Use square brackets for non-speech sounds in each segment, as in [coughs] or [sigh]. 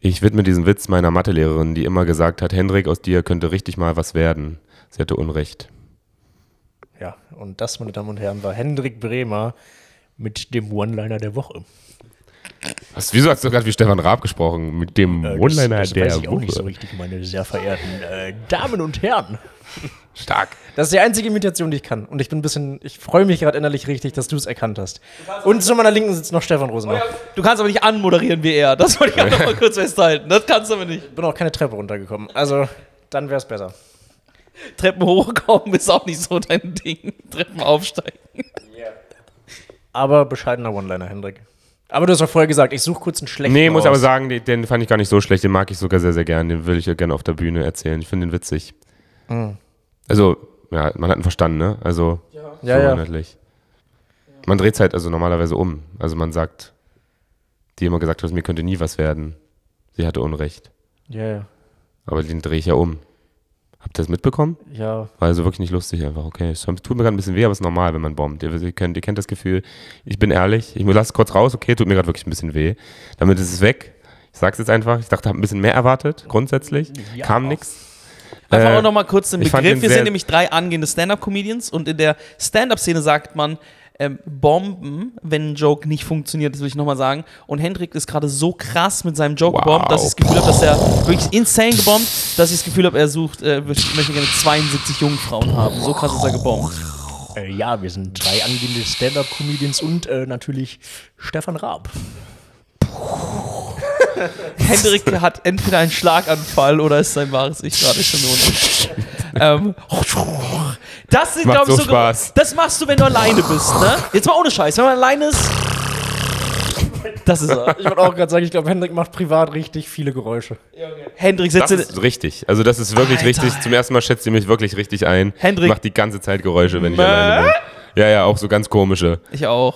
Ich widme diesen Witz meiner Mathelehrerin, die immer gesagt hat, Hendrik, aus dir könnte richtig mal was werden. Sie hatte Unrecht. Ja, und das, meine Damen und Herren, war Hendrik Bremer mit dem One-Liner der Woche. Was, wieso hast du gerade wie Stefan Raab gesprochen? Mit dem Äh, One-Liner das, das der weiß ich auch nicht so richtig, meine sehr verehrten äh, Damen und Herren. Stark. Das ist die einzige Imitation, die ich kann. Und ich bin ein bisschen, ich freue mich gerade innerlich richtig, dass du es erkannt hast. Und zu meiner Linken sitzt noch Stefan Rosenbach. Du kannst aber nicht anmoderieren wie er. Das wollte ich einfach mal kurz festhalten. Das kannst du aber nicht. Ich bin auch keine Treppe runtergekommen. Also, dann wäre es besser. Treppen hochkommen ist auch nicht so dein Ding. Treppen aufsteigen. Aber bescheidener One-Liner, Hendrik. Aber du hast doch vorher gesagt, ich suche kurz einen schlechten Nee, muss raus. aber sagen, den, den fand ich gar nicht so schlecht. Den mag ich sogar sehr, sehr gern. Den will ich ja gerne auf der Bühne erzählen. Ich finde den witzig. Also, ja, man hat ihn verstanden, ne? Also, Ja, so ja. inhaltlich. Man dreht es halt also normalerweise um. Also man sagt, die immer gesagt hat, mir könnte nie was werden. Sie hatte Unrecht. Ja, ja. Aber den drehe ich ja um. Habt ihr das mitbekommen? Ja, War also wirklich nicht lustig einfach. Okay, es tut mir gerade ein bisschen weh, aber es ist normal, wenn man bombt. Ihr, ihr, kennt, ihr kennt das Gefühl, ich bin ehrlich, ich lasse es kurz raus, okay, tut mir gerade wirklich ein bisschen weh. Damit ist es weg. Ich sag's jetzt einfach. Ich dachte, habe ein bisschen mehr erwartet, grundsätzlich. Ja. Kam nix. Einfach Äh, auch nochmal kurz den Begriff. den Wir sind nämlich drei angehende Stand-Up-Comedians und in der Stand-Up-Szene sagt man, ähm, Bomben, wenn ein Joke nicht funktioniert, das will ich nochmal sagen. Und Hendrik ist gerade so krass mit seinem Joke Wow. gebombt, dass ich das Gefühl habe, dass er wirklich insane gebombt, dass ich das Gefühl habe, er sucht, äh, möchte gerne 72 Jungfrauen haben. So krass ist er gebombt. äh, ja, wir sind drei angehende Stand-Up-Comedians und äh, natürlich Stefan Raab. Hendrik hat entweder einen Schlaganfall oder ist sein wahres Ich gerade schon unten. [laughs] ähm, das sind, Macht glaube ich, so so. Spaß. Das machst du, wenn du alleine bist, ne? Jetzt mal ohne Scheiß. Wenn man alleine ist. Das ist er. Ich wollte auch gerade sagen, ich glaube, Hendrik macht privat richtig viele Geräusche. Hendrik Das setzt ist richtig. Also das ist wirklich Alter. richtig. Zum ersten Mal schätzt ihr mich wirklich richtig ein. Hendrik. Ich mach die ganze Zeit Geräusche, wenn ich Mä? alleine bin. Ja, ja, auch so ganz komische. Ich auch.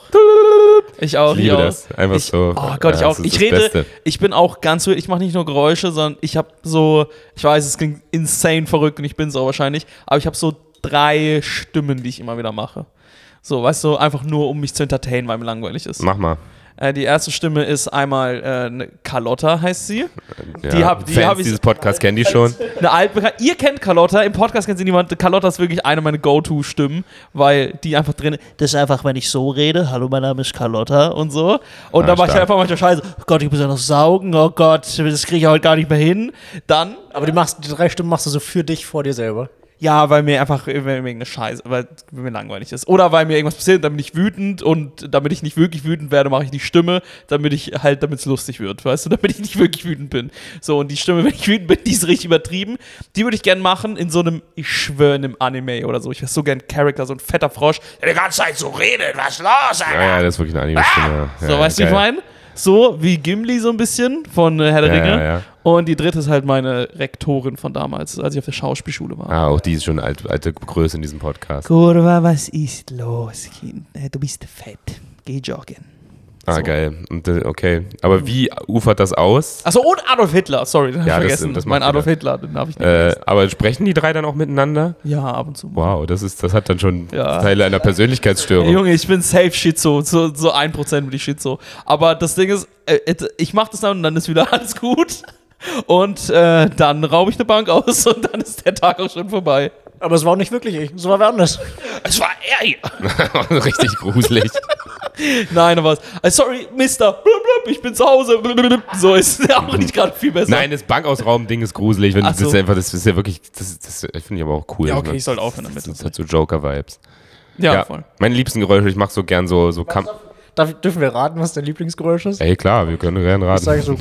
Ich auch. Ich liebe auch. das. Einfach ich, so. Oh Gott, Ja, ich auch. Ich rede, Beste. ich bin auch ganz. Ich mache nicht nur Geräusche, sondern ich habe so, ich weiß, es klingt insane verrückt und ich bin es auch wahrscheinlich, aber ich habe so drei Stimmen, die ich immer wieder mache. So, weißt du, einfach nur, um mich zu entertainen, weil mir langweilig ist. Mach mal. Äh, die erste Stimme ist einmal äh, ne Carlotta, heißt sie. Ja, Die hab- die Fans hab ich- dieses Podcasts kennen die schon. Eine altbekannte. Ihr kennt Carlotta, im Podcast kennt sie niemand. Carlotta ist wirklich eine meiner Go-To-Stimmen, weil die einfach drin. Das ist einfach, wenn ich so rede. Hallo, mein Name ist Carlotta und so. Und Ah, dann mache ich einfach manchmal Scheiße. Oh Gott, ich muss ja noch saugen. Oh Gott, das kriege ich heute gar nicht mehr hin. Dann, Aber die, machst, die drei Stimmen machst du so für dich vor dir selber. Ja, weil mir einfach irgendeine Scheiße, weil mir langweilig ist. Oder weil mir irgendwas passiert, dann bin ich wütend und damit ich nicht wirklich wütend werde, mache ich die Stimme, damit ich halt, damit es lustig wird, weißt du, damit ich nicht wirklich wütend bin. So, und die Stimme, wenn ich wütend bin, die ist richtig übertrieben. Die würde ich gerne machen in so einem, ich schwöre, in einem Anime oder so. Ich wäre so gern Charakter, so ein fetter Frosch, der die ganze Zeit so redet, was los, Alter? Ja, ja, das ist wirklich eine Anime-Stimme. Ja, so, weißt du, wie ich meine? So wie Gimli so ein bisschen von äh, Herr der Ja, Ringe. Und die dritte ist halt meine Rektorin von damals, als ich auf der Schauspielschule war. Ah, auch die ist schon alt, alte Größe in diesem Podcast. Kurva, was ist los, Kind? Äh, Du bist fett. Geh joggen. Ah, So. geil. Und, äh, okay. Aber wie ufert das aus? Achso, und Adolf Hitler. Sorry, den hab Ja, ich das- vergessen. das mein macht Adolf jeder. Hitler, den habe ich nicht Äh, aber sprechen die drei dann auch miteinander? Ja, ab und zu. Wow, das ist, das hat dann schon Ja. Teile einer Persönlichkeitsstörung. Ey, Junge, ich bin safe Schizo. So, so 1% bin ich Schizo. Aber das Ding ist, äh, ich mach das dann und dann ist wieder [laughs] alles gut. Und äh, dann raube ich eine Bank aus [laughs] und dann ist der Tag auch schon vorbei. Aber es war auch nicht wirklich ich. Es war wer anders. Es war er hier. [laughs] Richtig gruselig. Nein, aber was? Äh, sorry, Mister. Blub, blub, ich bin zu Hause. Blub, blub, blub. So ist ja [laughs] auch nicht gerade viel besser. Nein, das Bankausrauben-Ding ist gruselig. Wenn, Ach das so. ist einfach, das ist ja wirklich, das, das finde ich aber auch cool. Ja, okay, ne? ich sollte aufhören damit. Das hat so Joker-Vibes. Ja, Ja, voll. meine liebsten Geräusche, ich mache so gern so, so Darf, dürfen wir raten, was dein Lieblingsgeräusch ist? Ey, klar, wir können gerne Ich raten. sage so.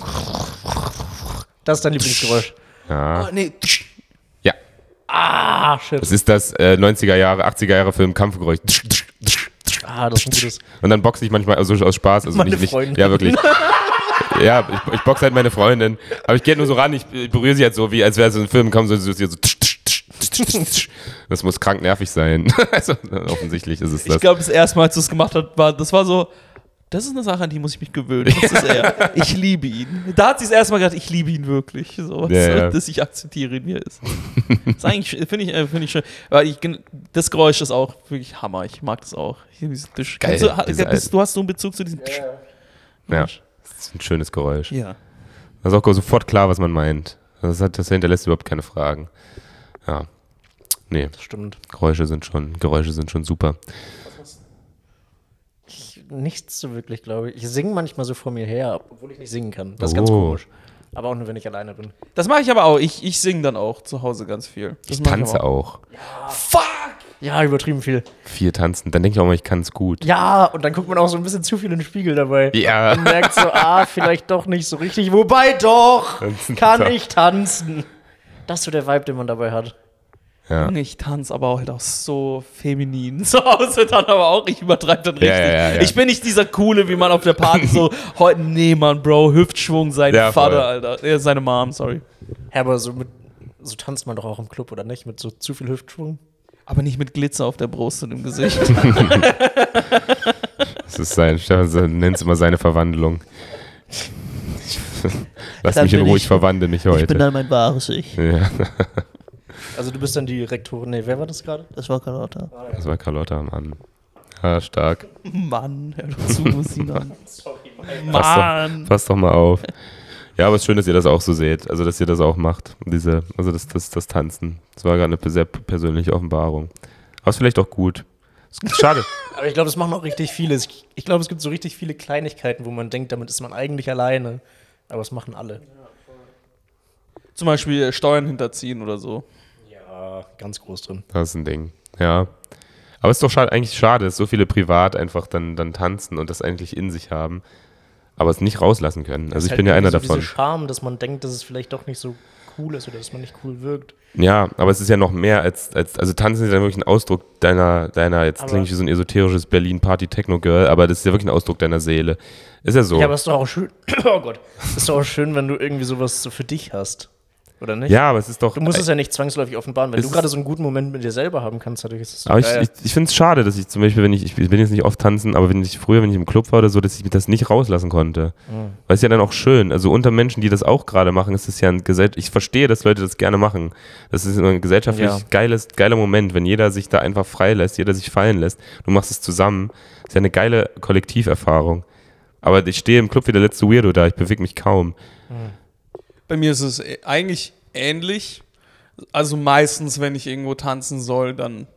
Das ist dein Lieblingsgeräusch. Ja. nee. ja, Ah, shit. das ist das äh, 90er Jahre, 80er Jahre Film Kampfgeräusch. Ah, das ist ein gutes. Und dann boxe ich manchmal also aus Spaß. Also Meine nicht, nicht, Freundin. Ja, wirklich. [laughs] ja, ich, ich boxe halt meine Freundin. Aber ich gehe nur so ran, ich berühre sie halt so, wie als wäre es so ein Film, kommt so, so, so, so Das muss krank nervig sein. [laughs] also, offensichtlich ist es Ich das. glaube, das erste Mal, als du es gemacht hast, war, das war so, das ist eine Sache, an die muss ich mich gewöhnen. Das ist er. [laughs] Ich liebe ihn. Da hat sie das erste Mal gedacht, ich liebe ihn wirklich. So, Ja, ja. dass ich akzeptiere ihn, wie er ist. Das ist eigentlich, finde ich, äh, finde ich schön. Weil ich, das Geräusch ist auch wirklich Hammer. Ich mag das auch. Geil, du, du hast so einen Bezug zu diesem Ja, das ist ein schönes Geräusch. Ja. Das ist auch sofort klar, was man meint. Das, hat, das hinterlässt überhaupt keine Fragen. Ja. Nee, Das stimmt. Geräusche sind schon, Geräusche sind schon super. Ich, nichts so wirklich, glaube ich. Ich singe manchmal so vor mir her, obwohl ich nicht singen kann. Das ist ganz Oh. komisch. Aber auch nur, wenn ich alleine bin. Das mache ich aber auch. Ich, ich singe dann auch zu Hause ganz viel. Das Ich mach tanze aber auch. Fuck! Ja, übertrieben viel. Viel tanzen. Dann denke ich auch mal, ich kann es gut. Ja, und dann guckt man auch so ein bisschen zu viel in den Spiegel dabei. Ja. Und merkt so, ah, vielleicht doch nicht so richtig. Wobei doch, Tanzen, kann doch. ich tanzen. Das ist so der Vibe, den man dabei hat. Ja. Ich tanze aber auch halt auch so feminin. [laughs] Zu Hause dann aber auch. Ich übertreibe dann richtig. Ja, ja, ja, ja. Ich bin nicht dieser Coole, wie man auf der Party so [laughs] heute, nee, Mann, Bro, Hüftschwung, sein Ja, voll. Vater, Alter. Ja, seine Mom, sorry. Ja, aber so, mit, so tanzt man doch auch im Club, oder nicht? Mit so zu viel Hüftschwung. Aber nicht mit Glitzer auf der Brust und im Gesicht. [laughs] Das ist sein, Stefan nennt es immer seine Verwandlung. Lass Dann mich in bin Ruhe, ich- ich verwandle mich heute. dann mein wahres Ich. ja, Also du bist dann die Rektorin. Nee, wer war das gerade? Das war Carlotta. das war Carlotta, Mann. Ja, stark. Mann, hör doch zu, [laughs] Sinan. Sorry, Pass Mann. doch, pass doch mal auf. Ja, aber es ist schön, dass ihr das auch so seht. Also, dass ihr das auch macht. Diese, also das, das, das Tanzen. Das war gerade eine sehr persönliche Offenbarung. Aber ist vielleicht auch gut. Schade. [laughs] Aber ich glaube, das machen auch richtig viele. Ich, ich glaube, es gibt so richtig viele Kleinigkeiten, wo man denkt, damit ist man eigentlich alleine. Aber es machen alle. Zum Beispiel Steuern hinterziehen oder so. Ja, ganz groß drin. Das ist ein Ding. Ja. Aber es ist doch schade, eigentlich schade, dass so viele privat einfach dann, dann tanzen und das eigentlich in sich haben, aber es nicht rauslassen können. Also ich ist bin ja halt einer so davon. Diese Charme, dass man denkt, dass es vielleicht doch nicht so cool ist oder dass man nicht cool wirkt. Ja, aber es ist ja noch mehr als, als also tanzen ist ja wirklich ein Ausdruck deiner, deiner jetzt Aber- klingt wie so ein esoterisches Berlin-Party-Techno-Girl, aber das ist ja wirklich ein Ausdruck deiner Seele. Ist ja so. Ja, aber es ist doch auch schön. [coughs] Oh Gott. Es ist doch auch schön, wenn du irgendwie sowas so für dich hast. Oder nicht? Ja, aber es ist doch. Du musst es ja nicht zwangsläufig offenbaren. Wenn Es du gerade so einen guten Moment mit dir selber haben kannst, dadurch ist es so aber ich, geil. ich, ich finde es schade, dass ich zum Beispiel, wenn ich, ich bin jetzt nicht oft tanzen, aber wenn ich früher, wenn ich im Club war oder so, dass ich das nicht rauslassen konnte. Mhm. Weil es ja dann auch schön, also unter Menschen, die das auch gerade machen, ist es ja ein Gesell ich verstehe, dass Leute das gerne machen. Das ist ein gesellschaftlich Ja. geiles, geiler Moment, wenn jeder sich da einfach frei lässt, jeder sich fallen lässt. Du machst es zusammen. ist ja eine geile Kollektiverfahrung. Aber ich stehe im Club wie der letzte Weirdo da, ich bewege mich kaum. Bei mir ist es äh, eigentlich ähnlich. Also meistens, wenn ich irgendwo tanzen soll, dann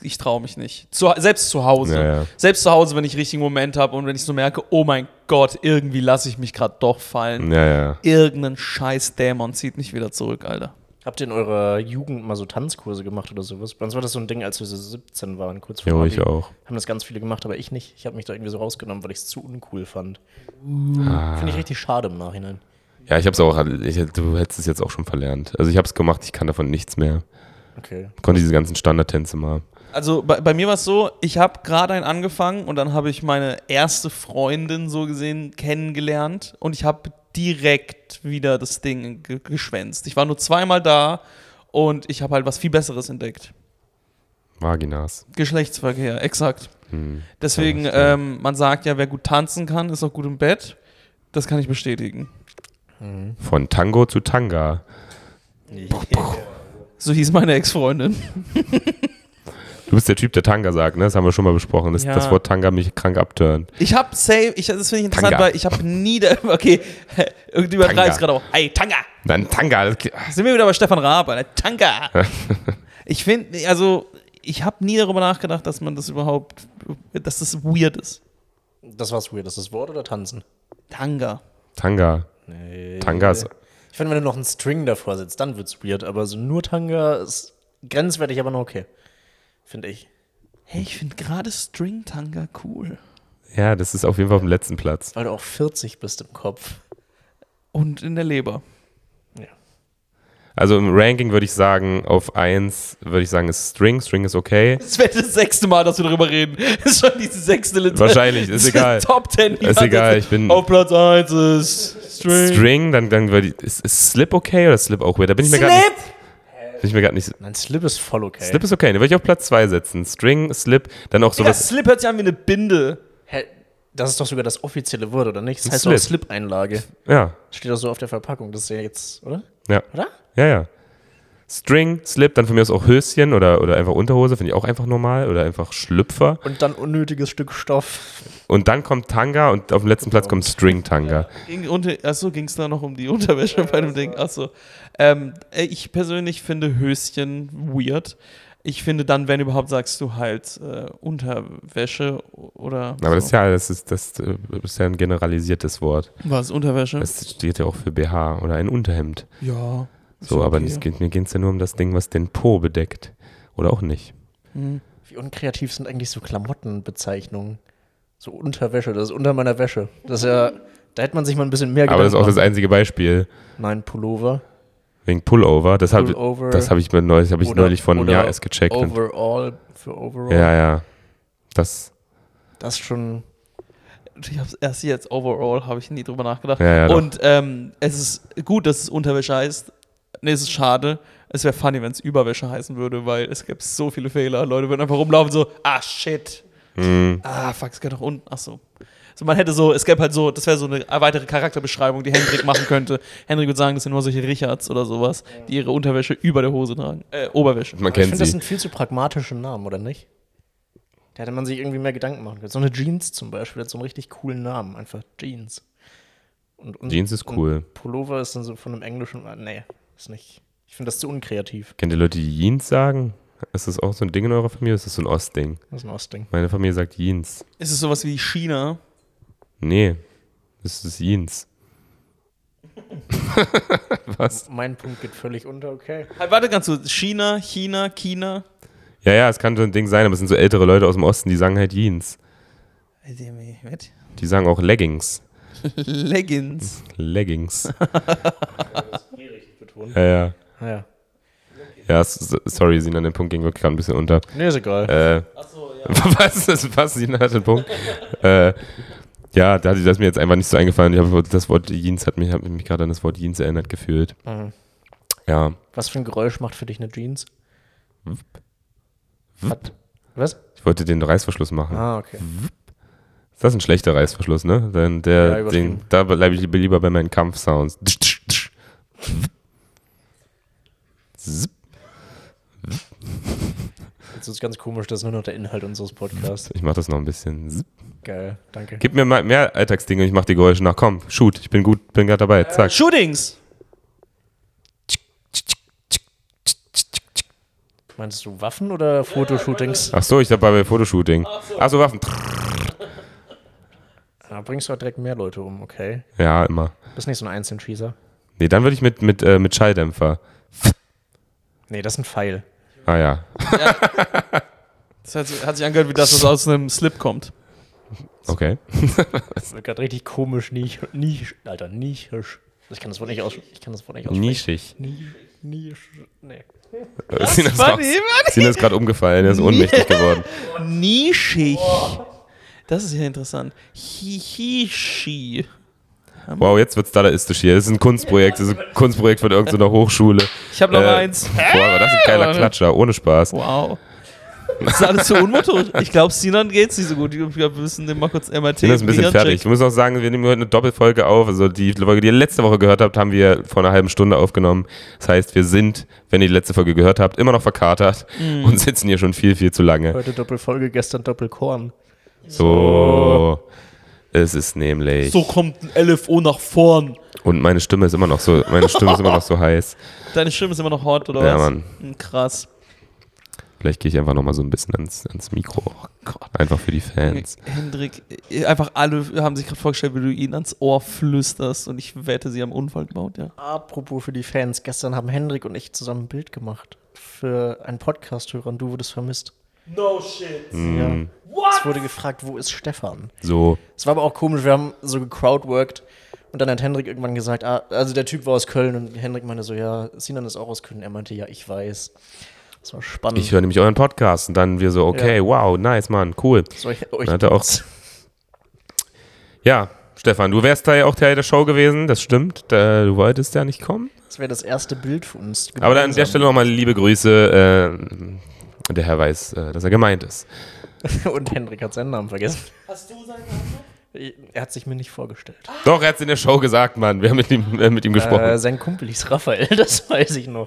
ich traue mich nicht. Zu, selbst zu Hause. Ja, ja. Selbst zu Hause, wenn ich richtigen Moment habe und wenn ich so merke, oh mein Gott, irgendwie lasse ich mich gerade doch fallen. Ja, ja. Irgendein scheiß Dämon zieht mich wieder zurück, Alter. Habt ihr in eurer Jugend mal so Tanzkurse gemacht oder sowas? Bei uns war das so ein Ding, als wir so 17 waren, kurz vor Ja, Abi. ich auch. Haben das ganz viele gemacht, aber ich nicht. Ich habe mich da irgendwie so rausgenommen, weil ich es zu uncool fand. Ah. Finde ich richtig schade im Nachhinein. Ja, ich hab's auch, ich, du hättest es jetzt auch schon verlernt. Also ich hab's gemacht, ich kann davon nichts mehr. Okay. Konnte diese ganzen Standardtänze mal. Also bei, bei mir war es so, ich habe gerade einen angefangen und dann habe ich meine erste Freundin so gesehen kennengelernt und ich habe direkt wieder das Ding ge geschwänzt. Ich war nur zweimal da und ich habe halt was viel Besseres entdeckt. Vaginas. Geschlechtsverkehr, exakt. Hm. Deswegen, Ja, ähm, man sagt ja, wer gut tanzen kann, ist auch gut im Bett. Das kann ich bestätigen. Von Tango zu Tanga. So hieß meine Ex-Freundin. Du bist der Typ, der Tanga sagt, ne? Das haben wir schon mal besprochen, dass Ja. das Wort Tanga mich krank abturnt. Ich habe safe, ich, das finde ich interessant, Tanga. weil ich habe nie, da, [laughs] okay, [laughs] irgendwie übertreibst Tanga. gerade auch. Hey, Tanga! Dann Tanga. Das, Sind wir wieder bei Stefan Raab, ne? Tanga! [laughs] ich finde, also, ich habe nie darüber nachgedacht, dass man das überhaupt, dass das weird ist. Das war's weird. Das ist das Wort oder tanzen? Tanga. Tanga. Nee. Tanga ist. Ich finde, wenn du noch einen String davor setzt, dann wird's weird. Aber so nur Tanga ist grenzwertig, aber noch okay. Finde ich. Hey, ich finde gerade String-Tanga cool. Ja, das ist auf jeden Fall auf dem letzten Platz. Weil du auch 40 bist im Kopf. Und in der Leber. Also im Ranking würde ich sagen, auf 1 würde ich sagen, ist String. String ist okay. Das wäre das sechste Mal, dass wir darüber reden. [laughs] Das ist schon diese sechste Liter. Wahrscheinlich, ist [laughs] egal. Top 10. die Ist egal, ich bin- Auf Platz 1 ist String. String, dann, dann würde ich. Ist, ist Slip okay oder Slip auch weird? Da bin ich mir gerade nicht. Slip! Bin ich mir gerade nicht. Nein, Slip ist voll okay. Slip ist okay, den würde ich auf Platz 2 setzen. String, Slip, dann auch Digga, sowas. Slip hört sich an wie eine Binde. Hä? Das ist doch sogar das offizielle Wort, oder nicht? Das Ein heißt Slip. doch Slip-Einlage. Ja, Steht doch so auf der Verpackung. Das ist ja jetzt, oder? ja. Oder? Ja, ja. String, Slip, dann von mir aus auch Höschen oder, oder einfach Unterhose, finde ich auch einfach normal. Oder einfach Schlüpfer. Und dann unnötiges Stück Stoff. Und dann kommt Tanga und auf dem letzten Platz kommt String-Tanga. Ging unter, achso, ging es da noch um die Unterwäsche bei dem Ding? Achso. Ähm, äh, ich persönlich finde Höschen weird. Ich finde dann, wenn überhaupt, sagst du halt äh, Unterwäsche oder. Aber das so. ist ja, das ist, das äh, ist ja ein generalisiertes Wort. Was, Unterwäsche? Das steht ja auch für BH oder ein Unterhemd. ja. So, aber okay. es geht, mir geht es ja nur um das Ding, was den Po bedeckt. Oder auch nicht. Hm. Wie unkreativ sind eigentlich so Klamottenbezeichnungen? So Unterwäsche, das ist unter meiner Wäsche. Das ist ja, da hätte man sich mal ein bisschen mehr Aber das ist auch das einzige Beispiel. Nein, Pullover. Wegen Pullover. Das habe hab ich, mir neulich, hab ich Oder- neulich von einem Jahr erst gecheckt. Overall für Overall. ja, ja. Das, Das ist schon. Ich hab's erst jetzt overall, habe ich nie drüber nachgedacht. Ja, ja. Und ähm, es ist gut, dass es Unterwäsche heißt. Nee, es ist schade. Es wäre funny, wenn es Überwäsche heißen würde, weil es gäbe so viele Fehler. Leute würden einfach rumlaufen so, ah shit. mh, Ah, fuck, es geht doch unten. Ach so. So, man hätte so, es gäbe halt so, das wäre so eine weitere Charakterbeschreibung, die Hendrik machen könnte. Hendrik würde sagen, das sind nur solche Richards oder sowas, die ihre Unterwäsche über der Hose tragen. Äh, Oberwäsche. man Ich kennt finde, das sind viel zu pragmatische Namen, oder nicht? Da hätte man sich irgendwie mehr Gedanken machen können. So eine Jeans zum Beispiel hat so einen richtig coolen Namen. Einfach Jeans. Und, und, Jeans ist cool. Und Pullover ist dann so von einem englischen. ah, Nee, ist nicht. Ich finde das zu unkreativ. Kennt ihr Leute, die Jeans sagen? Ist das auch so ein Ding in eurer Familie? Ist das so ein Ostding? Das ist ein Ostding. Meine Familie sagt Jeans. Ist es sowas wie China? Nee, das ist Jeans. [laughs] Was? Mein Punkt geht völlig unter, okay. Halt, warte ganz kurz. China, China, China. Ja, ja, es kann so ein Ding sein, aber es sind so ältere Leute aus dem Osten, die sagen halt Jeans. Die sagen auch Leggings. [laughs] Leggings. Leggings. [laughs] Ja, ja. Ja. Ja, sorry, Sina, der Punkt ging wirklich gerade ein bisschen unter. Nee, ist egal. Äh, Achso, ja. was? Das, was? Sina hat den Punkt. äh, ja, da hat das mir jetzt einfach nicht so eingefallen. Ich habe das Wort Jeans hat mich, mich gerade an das Wort Jeans erinnert gefühlt. Mhm. Ja. Was für ein Geräusch macht für dich eine Jeans? Wupp. Hat, was? Ich wollte den Reißverschluss machen. Ah, okay. Ist das ein schlechter Reißverschluss, ne? Denn Ja, der, übertrieben. den, da bleibe ich lieber, lieber bei meinen Kampfsounds. Jetzt ist es ganz komisch, das ist nur noch der Inhalt unseres Podcasts. Ich mach das noch ein bisschen. Geil, danke. Gib mir mal mehr Alltagsdinge und ich mach die Geräusche nach. Komm, shoot, ich bin gut, bin gerade dabei. Zack. Shootings. Meinst du Waffen oder Fotoshootings? Ach so, ich dabei bei Fotoshooting. Ach so, Waffen. Da bringst du halt direkt mehr Leute um, okay. Ja, immer. Bist nicht so ein Einzelschießer. Nee, dann würde ich mit, mit, äh, mit Schalldämpfer. Nee, das ist ein Pfeil. Ah ja. Das hat, hat sich angehört, wie das, was aus einem Slip kommt. Okay. Das wird gerade richtig komisch, nisch, nisch, Alter, nischisch. Ich kann das Wort nicht aus, ich kann das Wort nicht aussprechen. Nischig. Nisch, nisch, nee. Äh, Sina ist. Sina ist gerade umgefallen, er ist ohnmächtig geworden. Nischig. Das ist ja interessant. Hihishi. Wow, jetzt wird's dadaistisch hier. Das ist ein Kunstprojekt. Das ist ein Kunstprojekt von irgendeiner Hochschule. Ich habe noch Äh, eins. Boah, aber das ist ein geiler. Klatscher, ohne Spaß. Wow. Das ist alles so unmotorisch. Ich glaube, Sinan geht's nicht so gut. Ich glaube, wir müssen den mal kurz MRT. Sina ist ein bisschen fertig. Ich muss auch sagen, wir nehmen heute eine Doppelfolge auf. Also die Folge, die ihr letzte Woche gehört habt, haben wir vor einer halben Stunde aufgenommen. Das heißt, wir sind, wenn ihr die letzte Folge gehört habt, immer noch verkatert Mhm. und sitzen hier schon viel, viel zu lange. Heute Doppelfolge, gestern Doppelkorn. So. Es ist nämlich. So kommt ein LFO nach vorn. Und meine Stimme ist immer noch so, meine Stimme ist immer noch so heiß. Deine Stimme ist immer noch hot, oder Ja, was? Mann. Hm, Krass. Vielleicht gehe ich einfach nochmal so ein bisschen ans, ans Mikro. Oh Gott. Einfach für die Fans. Hendrik, äh, einfach alle haben sich gerade vorgestellt, wie du ihnen ans Ohr flüsterst und ich wette, sie haben einen Unfall gebaut, ja. Apropos für die Fans, gestern haben Hendrik und ich zusammen ein Bild gemacht. Für einen Podcast-Hörer und du wurdest vermisst. No shit. Mhm. Ja. Es wurde gefragt, wo ist Stefan? So. Es war aber auch komisch, wir haben so gecrowdworked und dann hat Hendrik irgendwann gesagt, ah, also der Typ war aus Köln und Hendrik meinte so, ja, Sinan ist auch aus Köln. Er meinte, ja, ich weiß. Das war spannend. Ich höre nämlich euren Podcast und dann wir so, okay, Ja. wow, nice, Mann, cool. Soll ich euch Hat er auch- Ja, Stefan, du wärst da ja auch Teil der Show gewesen, das stimmt. Du wolltest ja nicht kommen. Das wäre das erste Bild für uns. Aber dann an der gemeinsam. Stelle nochmal liebe Grüße. Äh, der Herr weiß, äh, dass er gemeint ist. [laughs] Und Hendrik hat seinen Namen vergessen. Hast du seinen Namen? Er hat sich mir nicht vorgestellt. Doch, er hat es in der Show gesagt, Mann. Wir haben mit ihm, äh, mit ihm gesprochen. Äh, sein Kumpel hieß Raphael, [laughs] das weiß ich noch.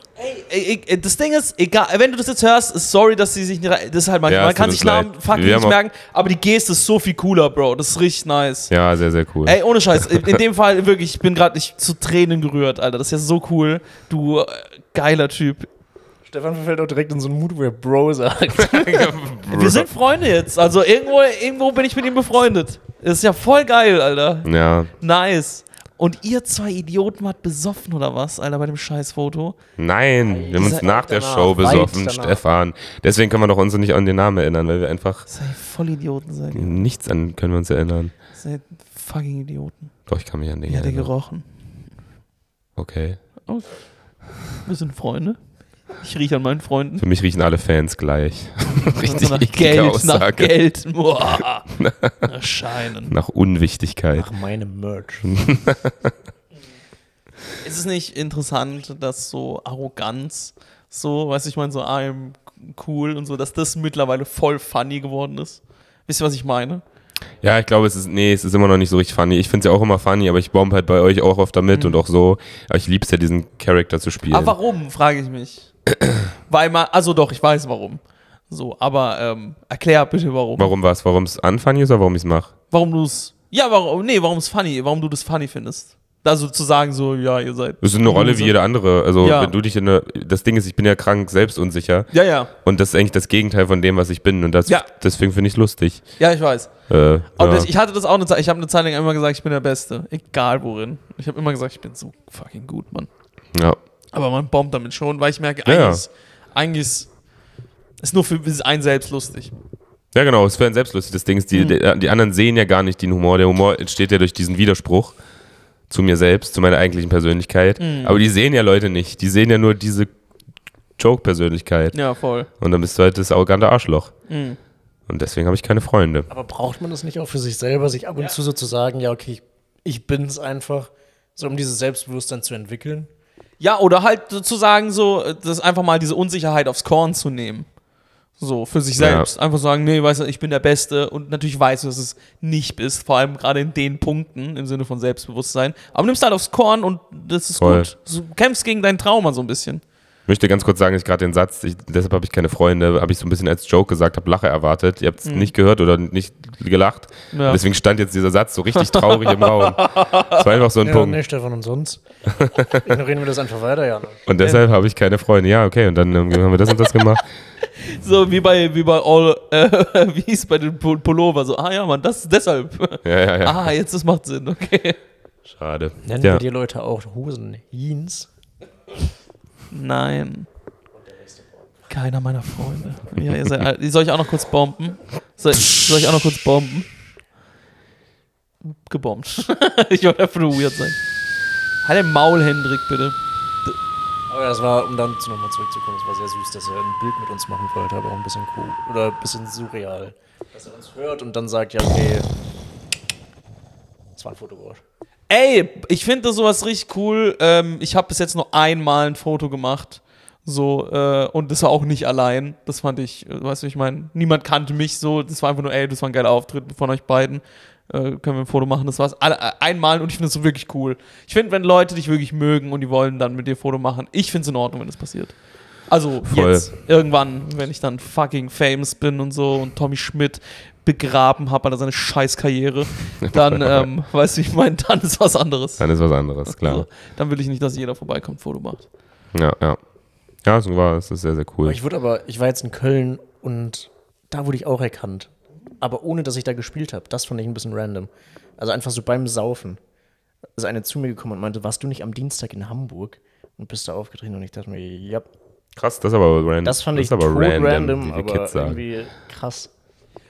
Ey, ey, das Ding ist, egal, wenn du das jetzt hörst, sorry, dass sie sich nicht. Das ist halt manchmal, Ja, man kann sich Namen fucking nicht merken, aber die Geste ist so viel cooler, Bro. Das ist richtig nice. ja, sehr, sehr cool. Ey, ohne Scheiß, in [laughs] in dem Fall wirklich, ich bin gerade nicht zu Tränen gerührt, Alter. Das ist ja so cool. Du äh, geiler Typ. Stefan verfällt auch direkt in so einen Mut, wo er Bro sagt. [laughs] Wir sind Freunde jetzt. Also irgendwo, irgendwo bin ich mit ihm befreundet. Das ist ja voll geil, Alter. Ja, Nice. Und ihr zwei Idioten wart besoffen oder was, Alter, bei dem Scheißfoto? nein, wir haben uns nach der danach, Show besoffen. Stefan. Deswegen können wir doch uns nicht an den Namen erinnern, weil wir einfach Seid ihr voll Idioten seid ihr. nichts an können wir uns erinnern. Seid fucking Idioten. Doch, ich kann mich an den Wie hat er erinnern. gerochen? Okay. Oh. Wir sind Freunde. Ich rieche an meinen Freunden. Für mich riechen alle Fans gleich. [laughs] Richtig nach Geld, nach Aussage. Geld. [laughs] Boah. Erscheinen. Nach Unwichtigkeit. Nach meinem Merch. [laughs] Ist es nicht interessant, dass so Arroganz, so, weiß ich meine, so I'm cool und so, dass das mittlerweile voll funny geworden ist? Wisst ihr, was ich meine? Ja, ich glaube, es ist, nee, es ist immer noch nicht so richtig funny. Ich finde es ja auch immer funny, aber ich bombe halt bei euch auch oft damit und auch so. Aber ich liebe es ja, diesen Charakter zu spielen. Aber warum, frage ich mich. Weil man, also doch, ich weiß warum. So, aber ähm, erklär bitte warum. Warum was? Warum es unfunny ist oder warum ich es mache? Warum du es. Ja, warum, nee, warum es funny, warum du das funny findest. Also zu sagen, so, ja, ihr seid. Das ist eine Rolle wie jede andere. Also, Ja. wenn du dich in eine. Das Ding ist, ich bin ja krank, selbstunsicher. Ja, ja. Und das ist eigentlich das Gegenteil von dem, was ich bin. Und das, Ja. deswegen finde ich es lustig. Ja, ich weiß. Äh, Und ja. das, ich hatte das auch eine Zeit, ich habe eine Zeit lang immer gesagt, ich bin der Beste. Egal worin. Ich habe immer gesagt, ich bin so fucking gut, Mann. ja. Aber man bombt damit schon, weil ich merke, Ja, eigentlich, ja. ist, eigentlich ist, ist nur für ist einen selbst lustig. ja, genau, es wäre ein selbstlustig. Das Ding ist, Mhm. die, die, die anderen sehen ja gar nicht den Humor. Der Humor entsteht ja durch diesen Widerspruch zu mir selbst, zu meiner eigentlichen Persönlichkeit. Mhm. Aber die sehen ja Leute nicht. Die sehen ja nur diese Joke-Persönlichkeit. Ja, voll. Und dann bist du halt das arrogante Arschloch. Mhm. Und deswegen habe ich keine Freunde. Aber braucht man das nicht auch für sich selber, sich ab und zu so zu sagen, ja, okay, ich, ich bin's einfach, so um dieses Selbstbewusstsein zu entwickeln? Ja, oder halt zu sagen, so, das einfach mal diese Unsicherheit aufs Korn zu nehmen. So, für sich Ja. selbst. Einfach sagen, nee, weißt du, ich bin der Beste und natürlich weißt du, dass es nicht bist, vor allem gerade in den Punkten im Sinne von Selbstbewusstsein. Aber nimmst halt aufs Korn und das ist Voll. gut. Du kämpfst gegen dein Trauma so ein bisschen. Ich möchte ganz kurz sagen, ich gerade den Satz, ich, deshalb habe ich keine Freunde, habe ich so ein bisschen als Joke gesagt, habe Lache erwartet. Ihr habt es nicht gehört oder nicht gelacht. Mhm. Ja. Deswegen stand jetzt dieser Satz so richtig traurig im Raum. Das war einfach so ein [laughs] Ja, Punkt. nee, Stefan, und sonst? [laughs] Ignorieren wir das einfach weiter, ja. Und deshalb habe ich keine Freunde. Ja, okay, und dann ähm, haben wir das und das gemacht. [laughs] So wie bei, wie bei All, äh, wie hieß bei den Pul- Pullover, so, ah ja, Mann, das ist deshalb. Ja, ja, ja. Ah, jetzt, das macht Sinn, okay. Schade. Nennen Ja. wir die Leute auch Hosen Jeans? Nein. Keiner meiner Freunde. Ja, ihr seid, soll ich auch noch kurz bomben? Soll, soll ich auch noch kurz bomben? Gebombt. [laughs] ich wollte einfach nur weird sein. Halt den Maul, Hendrik, bitte. Aber das war, um dann nochmal zurückzukommen, es war sehr süß, dass er ein Bild mit uns machen wollte, aber auch ein bisschen cool. Oder ein bisschen surreal. Dass er uns hört und dann sagt, ja, okay. Das war ein Fotowatch. Ey, ich finde sowas richtig cool. Ähm, ich habe bis jetzt nur einmal ein Foto gemacht. So, äh, und das war auch nicht allein. Das fand ich, äh, weißt du, ich meine, niemand kannte mich so. Das war einfach nur, ey, das war ein geiler Auftritt von euch beiden. Äh, können wir ein Foto machen? Das war's. Alle, äh, einmal und ich finde es so wirklich cool. Ich finde, wenn Leute dich wirklich mögen und die wollen dann mit dir ein Foto machen, ich finde es in Ordnung, wenn das passiert. Also Voll. jetzt, irgendwann, wenn ich dann fucking famous bin und so und Tommy Schmidt begraben habe an seine Scheißkarriere, dann, [laughs] ähm, weißt du, ich meine, dann ist was anderes. Dann ist was anderes, klar. Also, dann will ich nicht, dass jeder vorbeikommt, Foto macht. Ja, ja. Ja, so war es. Das ist sehr, sehr cool. Ich wurde aber, ich war jetzt in Köln und da wurde ich auch erkannt. Aber ohne, dass ich da gespielt habe. Das fand ich ein bisschen random. Also einfach so beim Saufen. ist eine zu mir gekommen und meinte, warst du nicht am Dienstag in Hamburg? Und bist da aufgetreten und ich dachte mir, ja, Krass, das ist aber random. das fand ich ist aber random, random, aber irgendwie krass.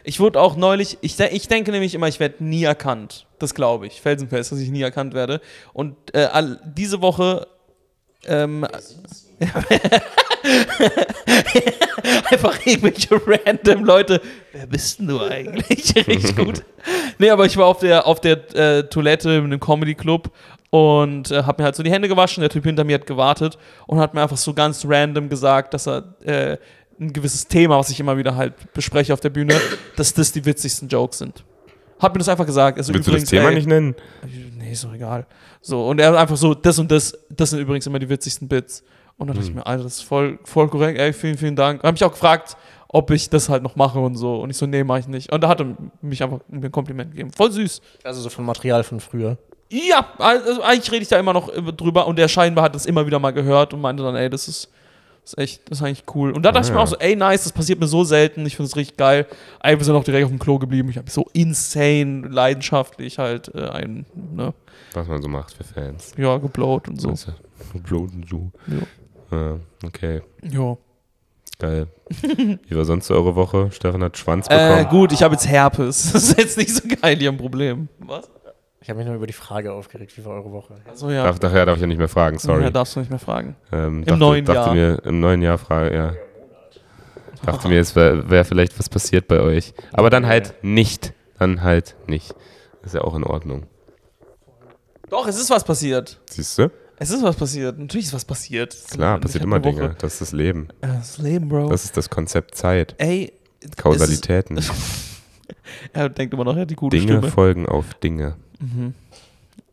Ich wurde auch neulich, ich, ich denke nämlich immer, ich werde nie erkannt. Das glaube ich. Felsenfest, dass ich nie erkannt werde. Und äh, all, diese Woche. Ähm, [laughs] einfach irgendwelche random Leute. Wer bist denn du eigentlich? [laughs] Richtig gut. Nee, aber ich war auf der, auf der äh, Toilette in einem Comedy Club und äh, habe mir halt so die Hände gewaschen. Der Typ hinter mir hat gewartet und hat mir einfach so ganz random gesagt, dass er äh, ein gewisses Thema, was ich immer wieder halt bespreche auf der Bühne, dass das die witzigsten Jokes sind. Hat mir das einfach gesagt. Also Willst du das übrigens, Thema ey, nicht nennen? Nee, ist doch egal. So, und er hat einfach so, das und das, das sind übrigens immer die witzigsten Bits. Und dann dachte Hm. ich mir, Alter, das ist voll, voll korrekt, ey, vielen, vielen Dank. Hab mich auch gefragt, ob ich das halt noch mache und so. Und ich so, nee, mach ich nicht. Und da hat er mich einfach mir ein Kompliment gegeben. Voll süß. Also so von Material von früher. Ja, also eigentlich rede ich da immer noch drüber und der scheinbar hat das immer wieder mal gehört und meinte dann, ey, das ist, das ist echt, das ist eigentlich cool. Und da dachte ich mir auch so, ey, nice, das passiert mir so selten, ich finde es richtig geil. Ey, wir sind auch direkt auf dem Klo geblieben. Ich habe mich so insane leidenschaftlich halt äh, ein, ne, Was man so macht für Fans. ja, geblowt und so. So. Bloten so. Ja. Ja, okay, Ja. geil. [laughs] Wie war sonst so eure Woche? Stefan hat Schwanz Äh, bekommen. gut, ich habe jetzt Herpes. [laughs] Das ist jetzt nicht so geil hier ein Problem. Was? Ich habe mich nur über die Frage aufgeregt, wie war eure Woche? Achso, ja. Darf, daher darf ich ja nicht mehr fragen, sorry. Ja, darfst du nicht mehr fragen. Ähm, Im neuen dachte Jahr. Mir, Im neuen Jahr frage, ja. Dachte mir, es wäre wär vielleicht was passiert bei euch. Aber dann halt nicht. Dann halt nicht. Ist ja auch in Ordnung. Doch, es ist was passiert. Siehst du? Es ist was passiert. Natürlich ist was passiert. Klar, passiert immer Dinge. Das ist das Leben. Äh, Das Leben, Bro. Das ist das Konzept Zeit. Ey. Kausalitäten. es [laughs] ist- Er denkt immer noch, er hat die gute Dinge Stimme. folgen auf Dinge.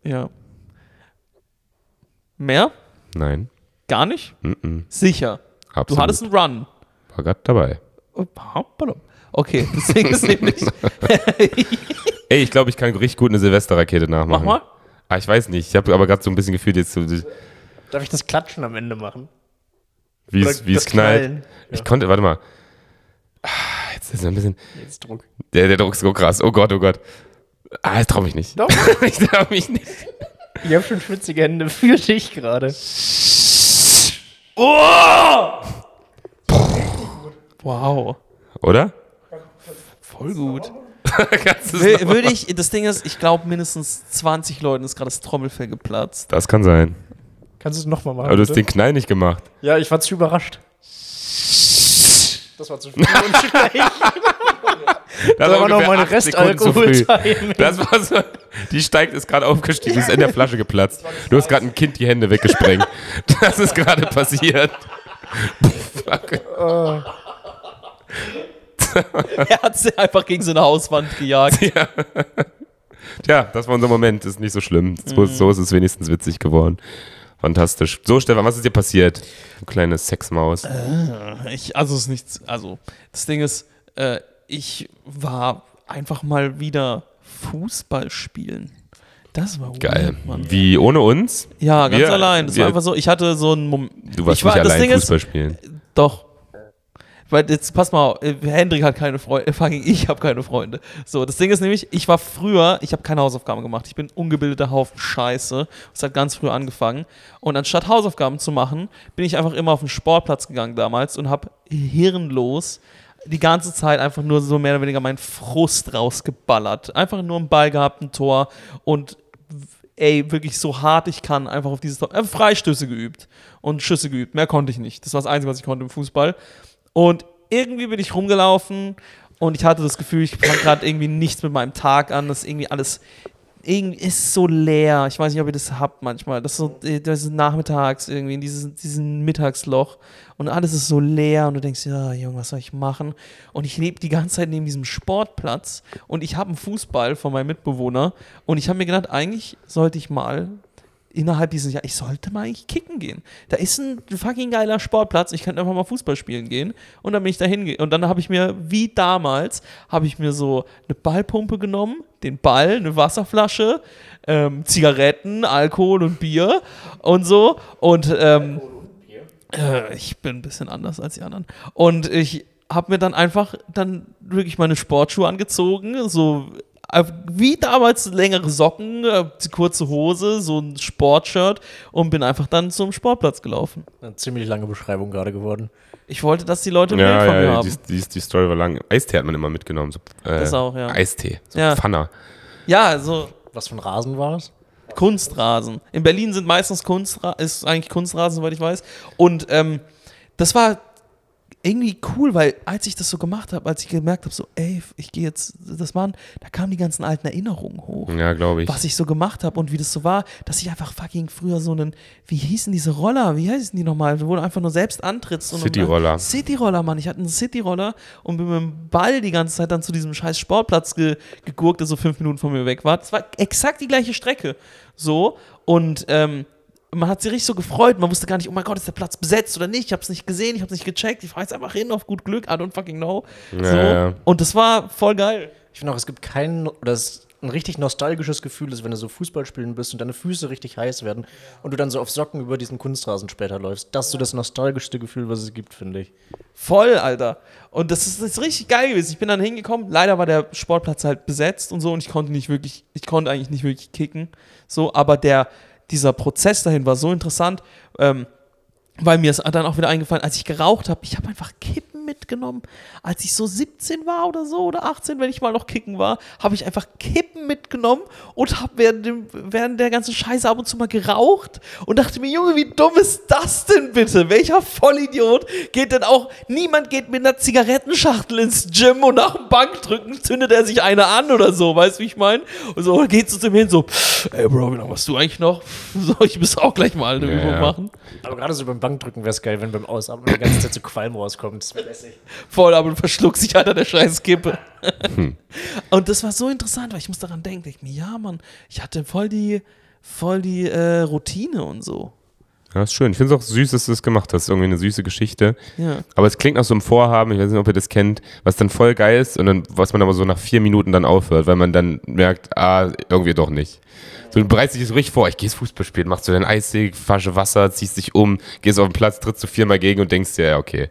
Ja. Mehr? Nein. Gar nicht? Mm-mm. Sicher. Du Absolut. hattest einen Run. War grad dabei. Okay, deswegen ist [laughs] nämlich. Ey, ich glaube, ich kann richtig gut eine Silvesterrakete Mach nachmachen. mal. Ah, ich weiß nicht. Ich habe aber gerade so ein bisschen gefühlt, jetzt so, Darf ich das Klatschen am Ende machen? wie es knallt. Knallen? Ich konnte, warte mal. Ah, Jetzt ist er ein bisschen. Jetzt Druck. Der, der Druck ist so krass. Oh Gott, oh Gott. Ah, ich trau mich nicht. Doch. [laughs] ich trau mich nicht. Ich habe schon schwitzige Hände für dich gerade. Wow. Oder? Voll gut. [laughs] Würde ich, das Ding ist, ich glaube, mindestens 20 Leuten ist gerade das Trommelfell geplatzt. das kann sein. Kannst du es nochmal machen? Aber du hast bitte? den Knall nicht gemacht. Ja, ich war zu überrascht. Das war zu [laughs] viel und schlecht. [laughs] Das Da war noch meine. Restalkoholzeit. Das war so, die steigt, ist gerade aufgestiegen, ist in der Flasche geplatzt. Du hast gerade ein Kind die Hände weggesprengt. [laughs] Das ist gerade passiert. Fuck. [laughs] er hat sie einfach gegen so eine Hauswand gejagt. Tja, das war unser Moment. Ist nicht so schlimm. So, so ist es wenigstens witzig geworden. Fantastisch. So, Stefan, was ist dir passiert? Du kleine Sexmaus. Ich, also es ist nichts, also das Ding ist, äh, ich war einfach mal wieder Fußball spielen. Das war Geil. weird, Mann. Wie ohne uns? Ja, ganz Wir- allein. Das wir- war einfach so, ich hatte so einen Moment. Du warst ich war, nicht das allein Ding ist, Fußball spielen. Doch. Weil jetzt pass mal, auf, äh, Hendrik hat keine Freunde, fucking ich habe keine Freunde. So, das Ding ist nämlich, ich war früher, ich habe keine Hausaufgaben gemacht. Ich bin ungebildeter Haufen Scheiße. Das hat ganz früh angefangen. Und anstatt Hausaufgaben zu machen, bin ich einfach immer auf den Sportplatz gegangen damals und habe hirnlos die ganze Zeit einfach nur so mehr oder weniger meinen Frust rausgeballert. Einfach nur einen Ball gehabt, ein Tor und ey, wirklich so hart ich kann, einfach auf dieses Tor. Äh, Freistöße geübt und Schüsse geübt. Mehr konnte ich nicht. Das war das Einzige, was ich konnte im Fußball. Und irgendwie bin ich rumgelaufen und ich hatte das Gefühl, ich fange gerade irgendwie nichts mit meinem Tag an. Das ist irgendwie alles. Irgendwie ist so leer. Ich weiß nicht, ob ihr das habt manchmal. Das ist so, äh, das ist nachmittags irgendwie in dieses, diesem Mittagsloch und alles ist so leer und du denkst, ja, Junge, was soll ich machen? Und ich lebe die ganze Zeit neben diesem Sportplatz und ich habe einen Fußball von meinem Mitbewohner und ich habe mir gedacht, eigentlich sollte ich mal innerhalb dieses Jahres, ich sollte mal eigentlich kicken gehen. Da ist ein fucking geiler Sportplatz, ich könnte einfach mal Fußball spielen gehen und dann bin ich da hingegangen und dann habe ich mir, wie damals, habe ich mir so eine Ballpumpe genommen, den Ball, eine Wasserflasche, ähm, Zigaretten, Alkohol und Bier und so und ähm, äh, ich bin ein bisschen anders als die anderen. Und ich habe mir dann einfach dann wirklich meine Sportschuhe angezogen, so wie damals längere Socken, äh, kurze Hose, so ein Sportshirt und bin einfach dann zum Sportplatz gelaufen. Eine ziemlich lange Beschreibung gerade geworden. Ich wollte, dass die Leute ein Bild Ja, von mir ja, haben. die, die, die Story war lang. Eistee hat man immer mitgenommen. So, äh, Das auch, ja. Eistee. So Ja. Pfanner. Ja, also Was für ein Rasen war es? Kunstrasen. In Berlin sind meistens Kunstra ist eigentlich Kunstrasen, soweit ich weiß. Und ähm, das war irgendwie cool, weil als ich das so gemacht habe, als ich gemerkt habe, so, ey, ich gehe jetzt das machen, da kamen die ganzen alten Erinnerungen hoch. Ja, glaube ich. Was ich so gemacht habe und wie das so war, dass ich einfach fucking früher so einen, wie hießen diese Roller, wie heißen die nochmal, wo du einfach nur selbst antrittst. und- City-Roller. City-Roller, Mann. Ich hatte einen City-Roller und bin mit dem Ball die ganze Zeit dann zu diesem scheiß Sportplatz ge gegurkt, der so fünf Minuten von mir weg war. Das war exakt die gleiche Strecke. So. Und ähm, man hat sich richtig so gefreut. Man wusste gar nicht, oh mein Gott, ist der Platz besetzt oder nicht. Ich habe es nicht gesehen, ich habe es nicht gecheckt. Ich fahre jetzt einfach hin auf gut Glück. I don't fucking know. So. ja. Und das war voll geil. Ich finde auch, es gibt kein, oder es ein richtig nostalgisches Gefühl ist, wenn du so Fußball spielen bist und deine Füße richtig heiß werden und du dann so auf Socken über diesen Kunstrasen später läufst. Das ist so das nostalgischste Gefühl, was es gibt, finde ich. Voll, Alter. Und das ist, das ist richtig geil gewesen. Ich bin dann hingekommen. Leider war der Sportplatz halt besetzt und so und ich konnte nicht wirklich, ich konnte eigentlich nicht wirklich kicken. So, aber der, dieser Prozess dahin war so interessant, ähm, weil mir ist dann auch wieder eingefallen, als ich geraucht habe, ich habe einfach Kippen mitgenommen. Als ich so 17 war oder so oder 18, wenn ich mal noch kicken war, habe ich einfach Kippen mitgenommen und habe während, dem- während der ganzen Scheiße ab und zu mal geraucht und dachte mir, Junge, wie dumm ist das denn bitte? Welcher Vollidiot geht denn auch, niemand geht mit einer Zigarettenschachtel ins Gym und nach dem Bankdrücken zündet er sich eine an oder so, weißt du, wie ich meine? Und so geht zu dem hin, so, ey Bro, wie lange machst du eigentlich noch? [laughs] So, ich muss auch gleich mal eine Ja, Übung ja. machen. Aber gerade so beim Bankdrücken wäre es geil, wenn beim Ausatmen die ganze Zeit so Qualm rauskommt. Das wäre lässig. voll, aber du verschluckst dich halt an der scheiß Kippe. [laughs] Und das war so interessant, weil ich muss daran denken, denk mir, ja, Mann, ich hatte voll die, voll die äh, Routine und so. Ja, ist schön. Ich finde es auch süß, dass du das gemacht hast. Irgendwie eine süße Geschichte. Ja. Aber es klingt nach so einem Vorhaben, ich weiß nicht, ob ihr das kennt, was dann voll geil ist und dann, was man aber so nach vier Minuten dann aufhört, weil man dann merkt, ah, irgendwie doch nicht. So, du bereitest dich so richtig vor, ich gehst Fußball spielen, machst du dein Eisig, Flasche Wasser, ziehst dich um, gehst auf den Platz, trittst du viermal gegen und denkst dir, ja, okay.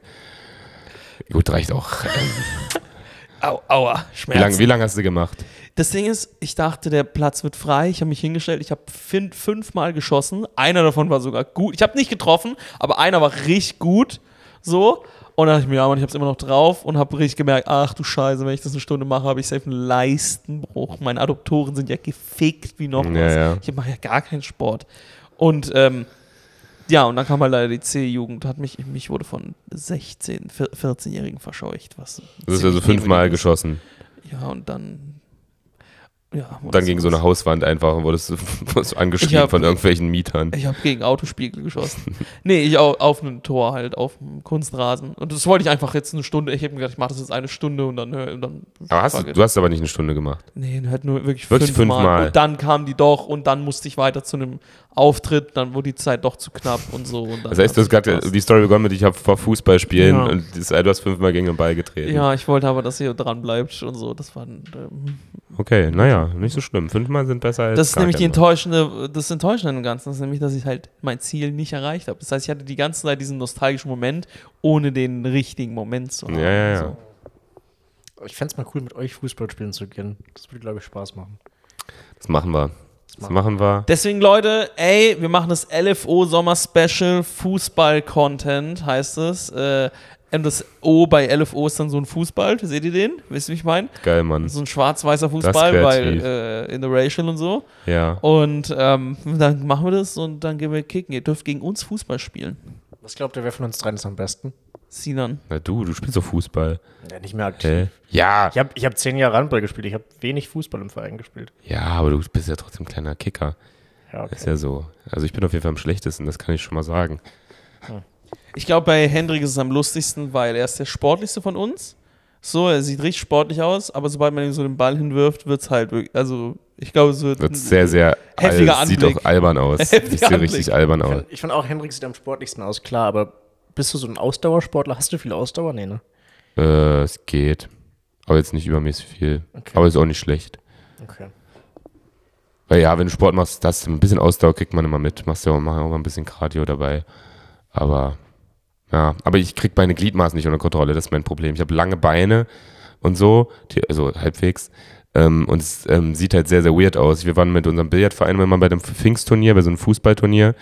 Gut, reicht auch. [laughs] Au, aua, Wie Schmerzen. lange wie lang hast du gemacht? Das Ding ist, ich dachte, der Platz wird frei. Ich habe mich hingestellt, ich habe fin- fünfmal geschossen. Einer davon war sogar gut. Ich habe nicht getroffen, aber einer war richtig gut. So. Und dann dachte ich mir, ja, Mann, ich habe es immer noch drauf und habe richtig gemerkt, ach du Scheiße, wenn ich das eine Stunde mache, habe ich safe einen Leistenbruch. Meine Adoptoren sind ja gefickt wie noch Ja, was. ja. Ich mache ja gar keinen Sport. Und ähm, ja, und dann kam halt leider die C-Jugend, hat mich, mich wurde von 16, 14-Jährigen verscheucht. Was Du hast also fünfmal geschossen. Ja, und dann. Ja, Dann gegen so eine Hauswand einfach und wurdest, [laughs] wurdest Ich hab- von irgendwelchen Mietern. Ich habe gegen Autospiegel geschossen. nee, ich au- auf ein Tor halt, auf dem Kunstrasen. Und das wollte ich einfach jetzt eine Stunde. Ich habe mir gedacht, ich mache das jetzt eine Stunde und dann. hör- Und dann Aber hast du, hast aber nicht eine Stunde gemacht. Nee, halt nur wirklich, Wirklich fünfmal. fünfmal. Und dann kamen die doch und dann musste ich weiter zu einem Auftritt. Dann wurde die Zeit doch zu knapp und so. Und dann Das heißt, du hast gerade die Story begonnen mit, ich habe vor Fußball spielen Ja. und das, du hast fünfmal gegen den Ball getreten. Ja, ich wollte aber, dass ihr dran bleibt und so. Das war. Ähm, Okay, naja, nicht so schlimm. Fünfmal sind besser als Das ist gar nämlich die enttäuschende, das Enttäuschende im Ganzen, das ist nämlich, dass ich halt mein Ziel nicht erreicht habe. Das heißt, ich hatte die ganze Zeit diesen nostalgischen Moment, ohne den richtigen Moment zu haben. Ja, ja, ja. So. Ich fände es mal cool, mit euch Fußball spielen zu gehen. Das würde, glaube ich, Spaß machen. Das machen wir. Das machen wir. Deswegen, Leute, ey, wir machen das LFO Sommer Special Fußball-Content, heißt es. Äh, und das O bei LFO ist dann so ein Fußball, seht ihr den? Wisst ihr, wie ich meine? Geil, Mann. So ein schwarz-weißer Fußball, kreativ. äh, interracial und so. Ja. Und ähm, dann machen wir das und dann gehen wir kicken. Ihr dürft gegen uns Fußball spielen. Was glaubt ihr, wer von uns dreien ist am besten? Sinan. Na du, du spielst doch Fußball. Ja, nicht mehr aktiv. Hä? Ja. Ich habe ich hab zehn Jahre Handball gespielt. Ich habe wenig Fußball im Verein gespielt. Ja, aber du bist ja trotzdem ein kleiner Kicker. Ja, Ist ja so. Also ich bin auf jeden Fall am schlechtesten, das kann ich schon mal sagen. Ich glaube, bei Hendrik ist es am lustigsten, weil er ist der sportlichste von uns. So, er sieht richtig sportlich aus, aber sobald man ihm so den Ball hinwirft, wird es halt wirklich, also ich glaube, es wird, Wird sehr, sehr Heftiger al- sieht Anblick. auch albern [laughs] aus. Heftiger Ich sehe Anblick. richtig albern aus. Ich fand auch, Hendrik sieht am sportlichsten aus, klar, aber bist du so ein Ausdauersportler? Hast du viel Ausdauer? Nee, ne? Äh, es geht. Aber jetzt nicht übermäßig viel. Okay. Aber ist auch nicht schlecht. Okay. Weil ja, wenn du Sport machst, das ein bisschen Ausdauer kriegt man immer mit. Machst ja auch, mach auch mal ein bisschen Cardio dabei. Aber ja, aber ich krieg meine Gliedmaßen nicht unter Kontrolle, das ist mein Problem. Ich habe lange Beine und so, also halbwegs. Ähm, und es ähm, sieht halt sehr, sehr weird aus. Wir waren mit unserem Billardverein immer bei dem Pfingstturnier, bei so einem Fußballturnier.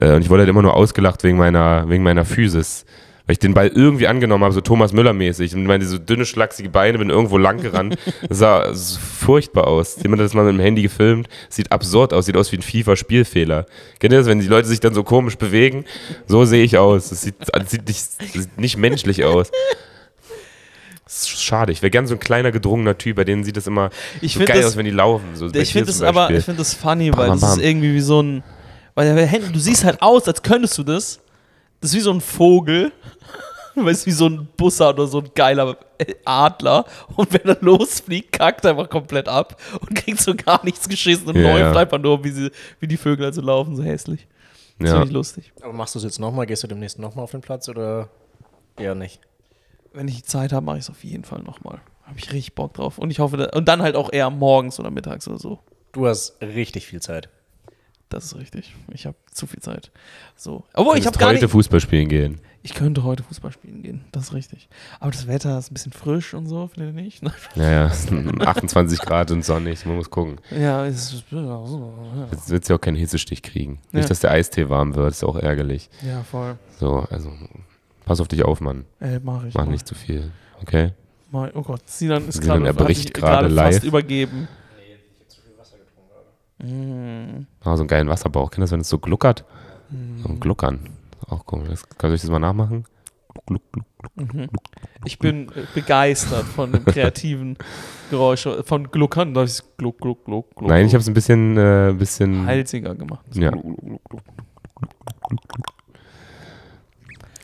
Äh, und ich wurde halt immer nur ausgelacht wegen meiner, wegen meiner Physis. Weil ich den Ball irgendwie angenommen habe, so Thomas Müller-mäßig. Und meine, so dünne, schlachsige Beine, bin irgendwo lang gerannt. Das [laughs] sah so furchtbar aus. Jemand hat das mal mit dem Handy gefilmt. Sieht absurd aus, sieht aus wie ein FIFA-Spielfehler. Kennt ihr das, wenn die Leute sich dann so komisch bewegen? So sehe ich aus. Das sieht, das sieht, nicht, das sieht nicht menschlich aus. Ist schade. Ich wäre gern so ein kleiner, gedrungener Typ, bei denen sieht das immer Ich so geil das- aus, wenn die laufen. So Ich finde das aber, ich finde das funny, Bam, weil bam, das ist bam. irgendwie wie so ein, weil du siehst halt aus, als könntest du das. Das ist wie so ein Vogel, [laughs] weißt du, wie so ein Busser oder so ein geiler Adler. Und wenn er losfliegt, kackt er einfach komplett ab und [laughs] kriegt so gar nichts geschissen und Ja, läuft ja. einfach nur, wie, sie, wie die Vögel also laufen, so hässlich. Das Ja. finde ich lustig. Aber machst du es jetzt nochmal? Gehst du demnächst nochmal auf den Platz oder eher nicht? Wenn ich die Zeit habe, mache ich es auf jeden Fall nochmal. Habe ich richtig Bock drauf. Und ich hoffe, da, und dann halt auch eher morgens oder mittags oder so. Du hast richtig viel Zeit. Das ist richtig. Ich habe zu viel Zeit. So. Obwohl, ich habe gar heute nicht. Fußball spielen gehen. Ich könnte heute Fußball spielen gehen. Das ist richtig. Aber das Wetter ist ein bisschen frisch und so, findet ihr nicht? [laughs] Ja, ja, [laughs] sind 28 Grad und sonnig, man muss gucken. ja, es ist. Ja, Jetzt wird sie auch keinen Hitzestich kriegen. Ja. Nicht, dass der Eistee warm wird, ist auch ärgerlich. ja voll. So, also pass auf dich auf, Mann. Ey, mach ich. Mach mach nicht zu viel. Okay? Mach, oh Gott, Sinan ist gerade erbricht hat sich gerade fast live. übergeben. Mm. Ah, so einen geilen Wasserbauch. Kennst du das, wenn es so gluckert? Mhm. So ein Gluckern. Auch cool. Das, kann ich das mal nachmachen? Gluck, gluck, gluck. Mhm. Ich bin äh, begeistert von dem kreativen [laughs] Geräusch, von Gluckern. Da ist Gluck, Gluck, Gluck, Gluck. Nein, ich habe es ein bisschen, äh, bisschen. Halsiger gemacht. Ja. Gluck, Gluck.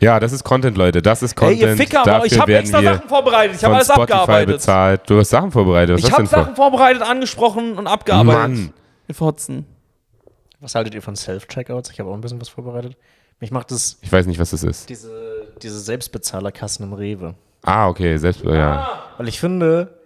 Ja, das ist Content, Leute. Das ist Content. ihr Ficker, Dafür ich habe extra Sachen vorbereitet. Ich habe alles Spotify abgearbeitet. bezahlt. Du hast Sachen vorbereitet. Was Ich habe du Sachen vorbereitet, angesprochen und abgearbeitet. Mann. Fotzen. Was haltet ihr von Self-Checkouts? Ich habe auch ein bisschen was vorbereitet. Mich macht das Ich weiß nicht, was das ist. diese, diese Selbstbezahlerkassen im Rewe. Ah, okay. Selbst, ja. Weil ich finde,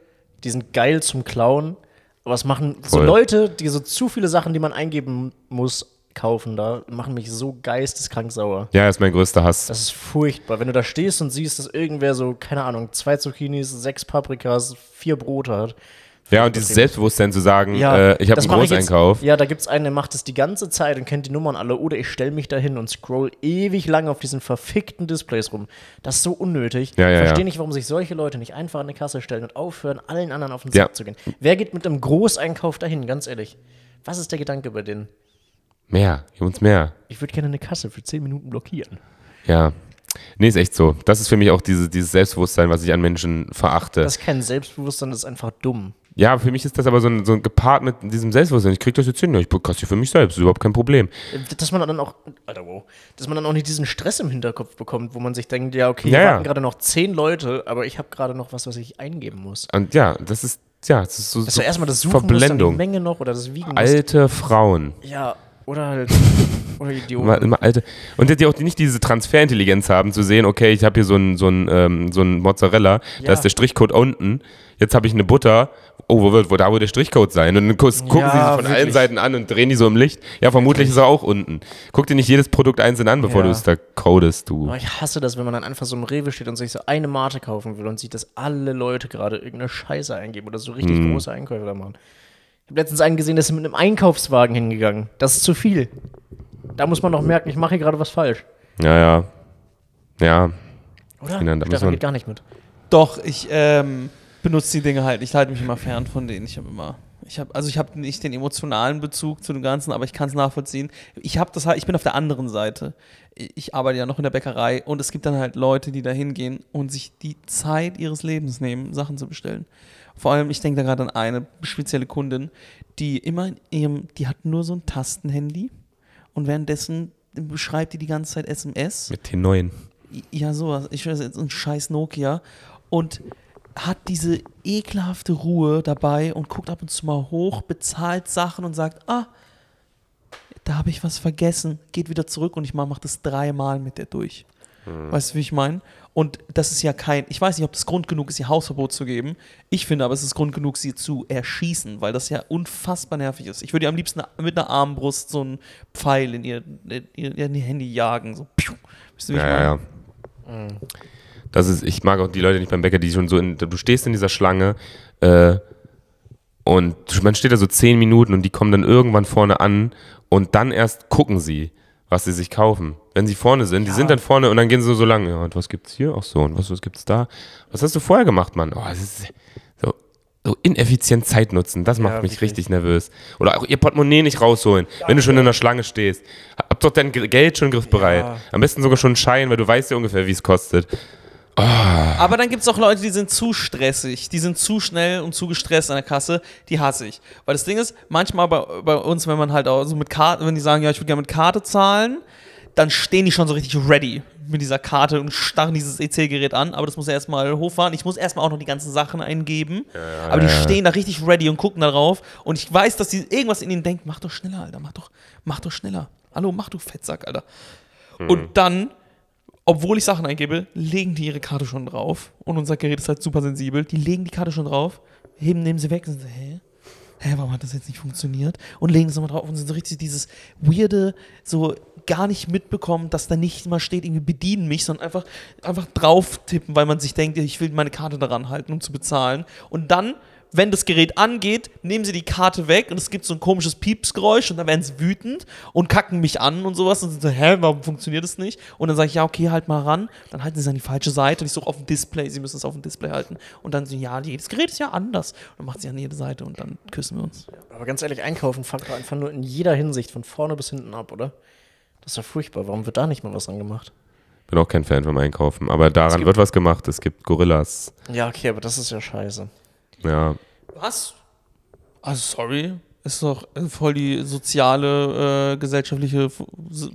die sind geil zum Klauen, aber es machen so Voll. Leute, die so zu viele Sachen, die man eingeben muss, kaufen da, machen mich so geisteskrank sauer. Ja, ist mein größter Hass. Das ist furchtbar. Wenn du da stehst und siehst, dass irgendwer so, keine Ahnung, zwei Zucchinis, sechs Paprikas, vier Brote hat. Ja, und dieses Selbstbewusstsein zu sagen, Ja, äh, ich habe einen Großeinkauf. Ja, da gibt es einen, der macht das die ganze Zeit und kennt die Nummern alle. Oder ich stelle mich da hin und scroll ewig lang auf diesen verfickten Displays rum. Das ist so unnötig. Ja, ja, ich verstehe nicht, warum sich solche Leute nicht einfach an eine Kasse stellen und aufhören, allen anderen auf den. Sack zu gehen. Wer geht mit einem Großeinkauf dahin, ganz ehrlich? Was ist der Gedanke bei denen? Mehr, gib uns mehr. Ich würde gerne eine Kasse für 10 Minuten blockieren. Ja. Nee, ist echt so. Das ist für mich auch diese, dieses Selbstbewusstsein, was ich an Menschen verachte. Das ist kein Selbstbewusstsein, das ist einfach dumm. Ja, für mich ist das aber so ein, so ein gepaart mit diesem Selbstbewusstsein. Ich krieg das jetzt hin, ich kassiere für mich selbst, ist überhaupt kein Problem. Dass man dann auch, Alter, wow, dass man dann auch nicht diesen Stress im Hinterkopf bekommt, wo man sich denkt, ja, okay, Ja, hier ja. warten gerade noch 10 Leute, aber ich habe gerade noch was, was ich eingeben muss. Und ja, das ist, ja, das ist so, Dass so du erstmal das Suchen musst, Verblendung. Menge noch oder das Wiegen musst. Alte Frauen. Ja, oder halt, [laughs] oder Idioten. Immer, immer alte. Und die auch nicht diese Transferintelligenz haben, zu sehen, okay, ich habe hier so ein, so ein, ähm, so Mozzarella, da Ja. ist der Strichcode unten, jetzt habe ich eine Butter, oh, wo wird, wo da wo der Strichcode sein? Und dann gu- gucken Ja, sie sich von allen wirklich. Seiten an und drehen die so im Licht. Ja, vermutlich ist er auch unten. Guck dir nicht jedes Produkt einzeln an, bevor Ja. du es da codest, du. Aber ich hasse das, wenn man dann einfach so im Rewe steht und sich so eine Mate kaufen will und sieht, dass alle Leute gerade irgendeine Scheiße eingeben oder so richtig Mhm. große Einkäufe da machen. Ich habe letztens einen gesehen, der ist mit einem Einkaufswagen hingegangen. Das ist zu viel. Da muss man doch merken, ich mache hier gerade was falsch. Ja, ja. Ja. Oder? Genau, da Stefan man- geht gar nicht mit. Doch, ich ähm, benutze die Dinge halt. Ich halte mich immer fern von denen. Ich habe immer. Ich habe also ich habe nicht den emotionalen Bezug zu dem Ganzen, aber ich kann es nachvollziehen. Ich habe das halt, ich bin auf der anderen Seite. Ich arbeite ja noch in der Bäckerei und es gibt dann halt Leute, die da hingehen und sich die Zeit ihres Lebens nehmen, Sachen zu bestellen. Vor allem, ich denke da gerade an eine spezielle Kundin, die immer in ihrem, die hat nur so ein Tastenhandy und währenddessen beschreibt die die ganze Zeit SMS. Mit T9. Ja, sowas. Ich weiß jetzt ein scheiß Nokia. Und hat diese ekelhafte Ruhe dabei und guckt ab und zu mal hoch, bezahlt Sachen und sagt, ah, da habe ich was vergessen, geht wieder zurück und ich mache das dreimal mit der durch. Weißt du, wie ich meine? Und das ist ja kein, ich weiß nicht, ob das Grund genug ist, ihr Hausverbot zu geben. Ich finde aber, es ist Grund genug, sie zu erschießen, weil das ja unfassbar nervig ist. Ich würde ihr am liebsten mit einer Armbrust so einen Pfeil in ihr, in ihr, in ihr Handy jagen. So, piu. Weißt du, wie ich Ja, meine? ja, ja. Das ist, ich mag auch die Leute nicht beim Bäcker, die schon so in, du stehst in dieser Schlange äh, und man steht da so zehn Minuten und die kommen dann irgendwann vorne an und dann erst gucken sie. was sie sich kaufen. Wenn sie vorne sind, die sind dann vorne und dann gehen sie so lang. Ja, und was gibt's hier? Ach so, und was, was gibt's da? Was hast du vorher gemacht, Mann? Oh, das ist so, so ineffizient Zeit nutzen. Das macht Ja, mich richtig nervös. Oder auch ihr Portemonnaie nicht rausholen, wenn du schon in der Schlange stehst. Hab doch dein Ge- Geld schon griffbereit. Ja. Am besten sogar schon einen Schein, weil du weißt ja ungefähr, wie es kostet. Aber dann gibt es auch Leute, die sind zu stressig, die sind zu schnell und zu gestresst an der Kasse, die hasse ich. Weil das Ding ist, manchmal bei, bei uns, wenn man halt auch so mit Karte, wenn die sagen, ja, ich würde gerne mit Karte zahlen, dann stehen die schon so richtig ready mit dieser Karte und starren dieses EC-Gerät an, aber das muss er erstmal hochfahren. Ich muss erstmal auch noch die ganzen Sachen eingeben. aber die ja, ja. stehen da richtig ready und gucken da drauf. Und ich weiß, dass die irgendwas in ihnen denkt, mach doch schneller, Alter, mach doch, mach doch schneller. Hallo, mach du Fettsack, Alter. Und dann obwohl ich Sachen eingebe, legen die ihre Karte schon drauf. Und unser Gerät ist halt super sensibel. Die legen die Karte schon drauf, heben, nehmen sie weg und sind so, hä? Hä, warum hat das jetzt nicht funktioniert? Und legen es nochmal drauf und sind so richtig dieses weirde, so gar nicht mitbekommen, dass da nicht mal steht, irgendwie bedienen mich, sondern einfach, einfach drauf tippen, weil man sich denkt, ich will meine Karte daran halten, um zu bezahlen. Und dann, wenn das Gerät angeht, nehmen sie die Karte weg und es gibt so ein komisches Piepsgeräusch und dann werden sie wütend und kacken mich an und sowas und sind so, hä, warum funktioniert das nicht? Und dann sage ich, ja, okay, halt mal ran. Dann halten sie es an die falsche Seite und ich suche auf dem Display, sie müssen es auf dem Display halten. Und dann so, ja, jedes Gerät ist ja anders. Und dann macht sie an jede Seite und dann küssen wir uns. Aber ganz ehrlich, einkaufen fuckt doch einfach nur in jeder Hinsicht von vorne bis hinten ab, oder? Das ist ja furchtbar. Warum wird da nicht mal was dran gemacht? Bin auch kein Fan vom Einkaufen. Aber daran wird was gemacht. Es gibt Gorillas. Ja, okay, aber das ist ja scheiße. Ja. Was? Also, sorry. Ist doch voll die soziale, äh, gesellschaftliche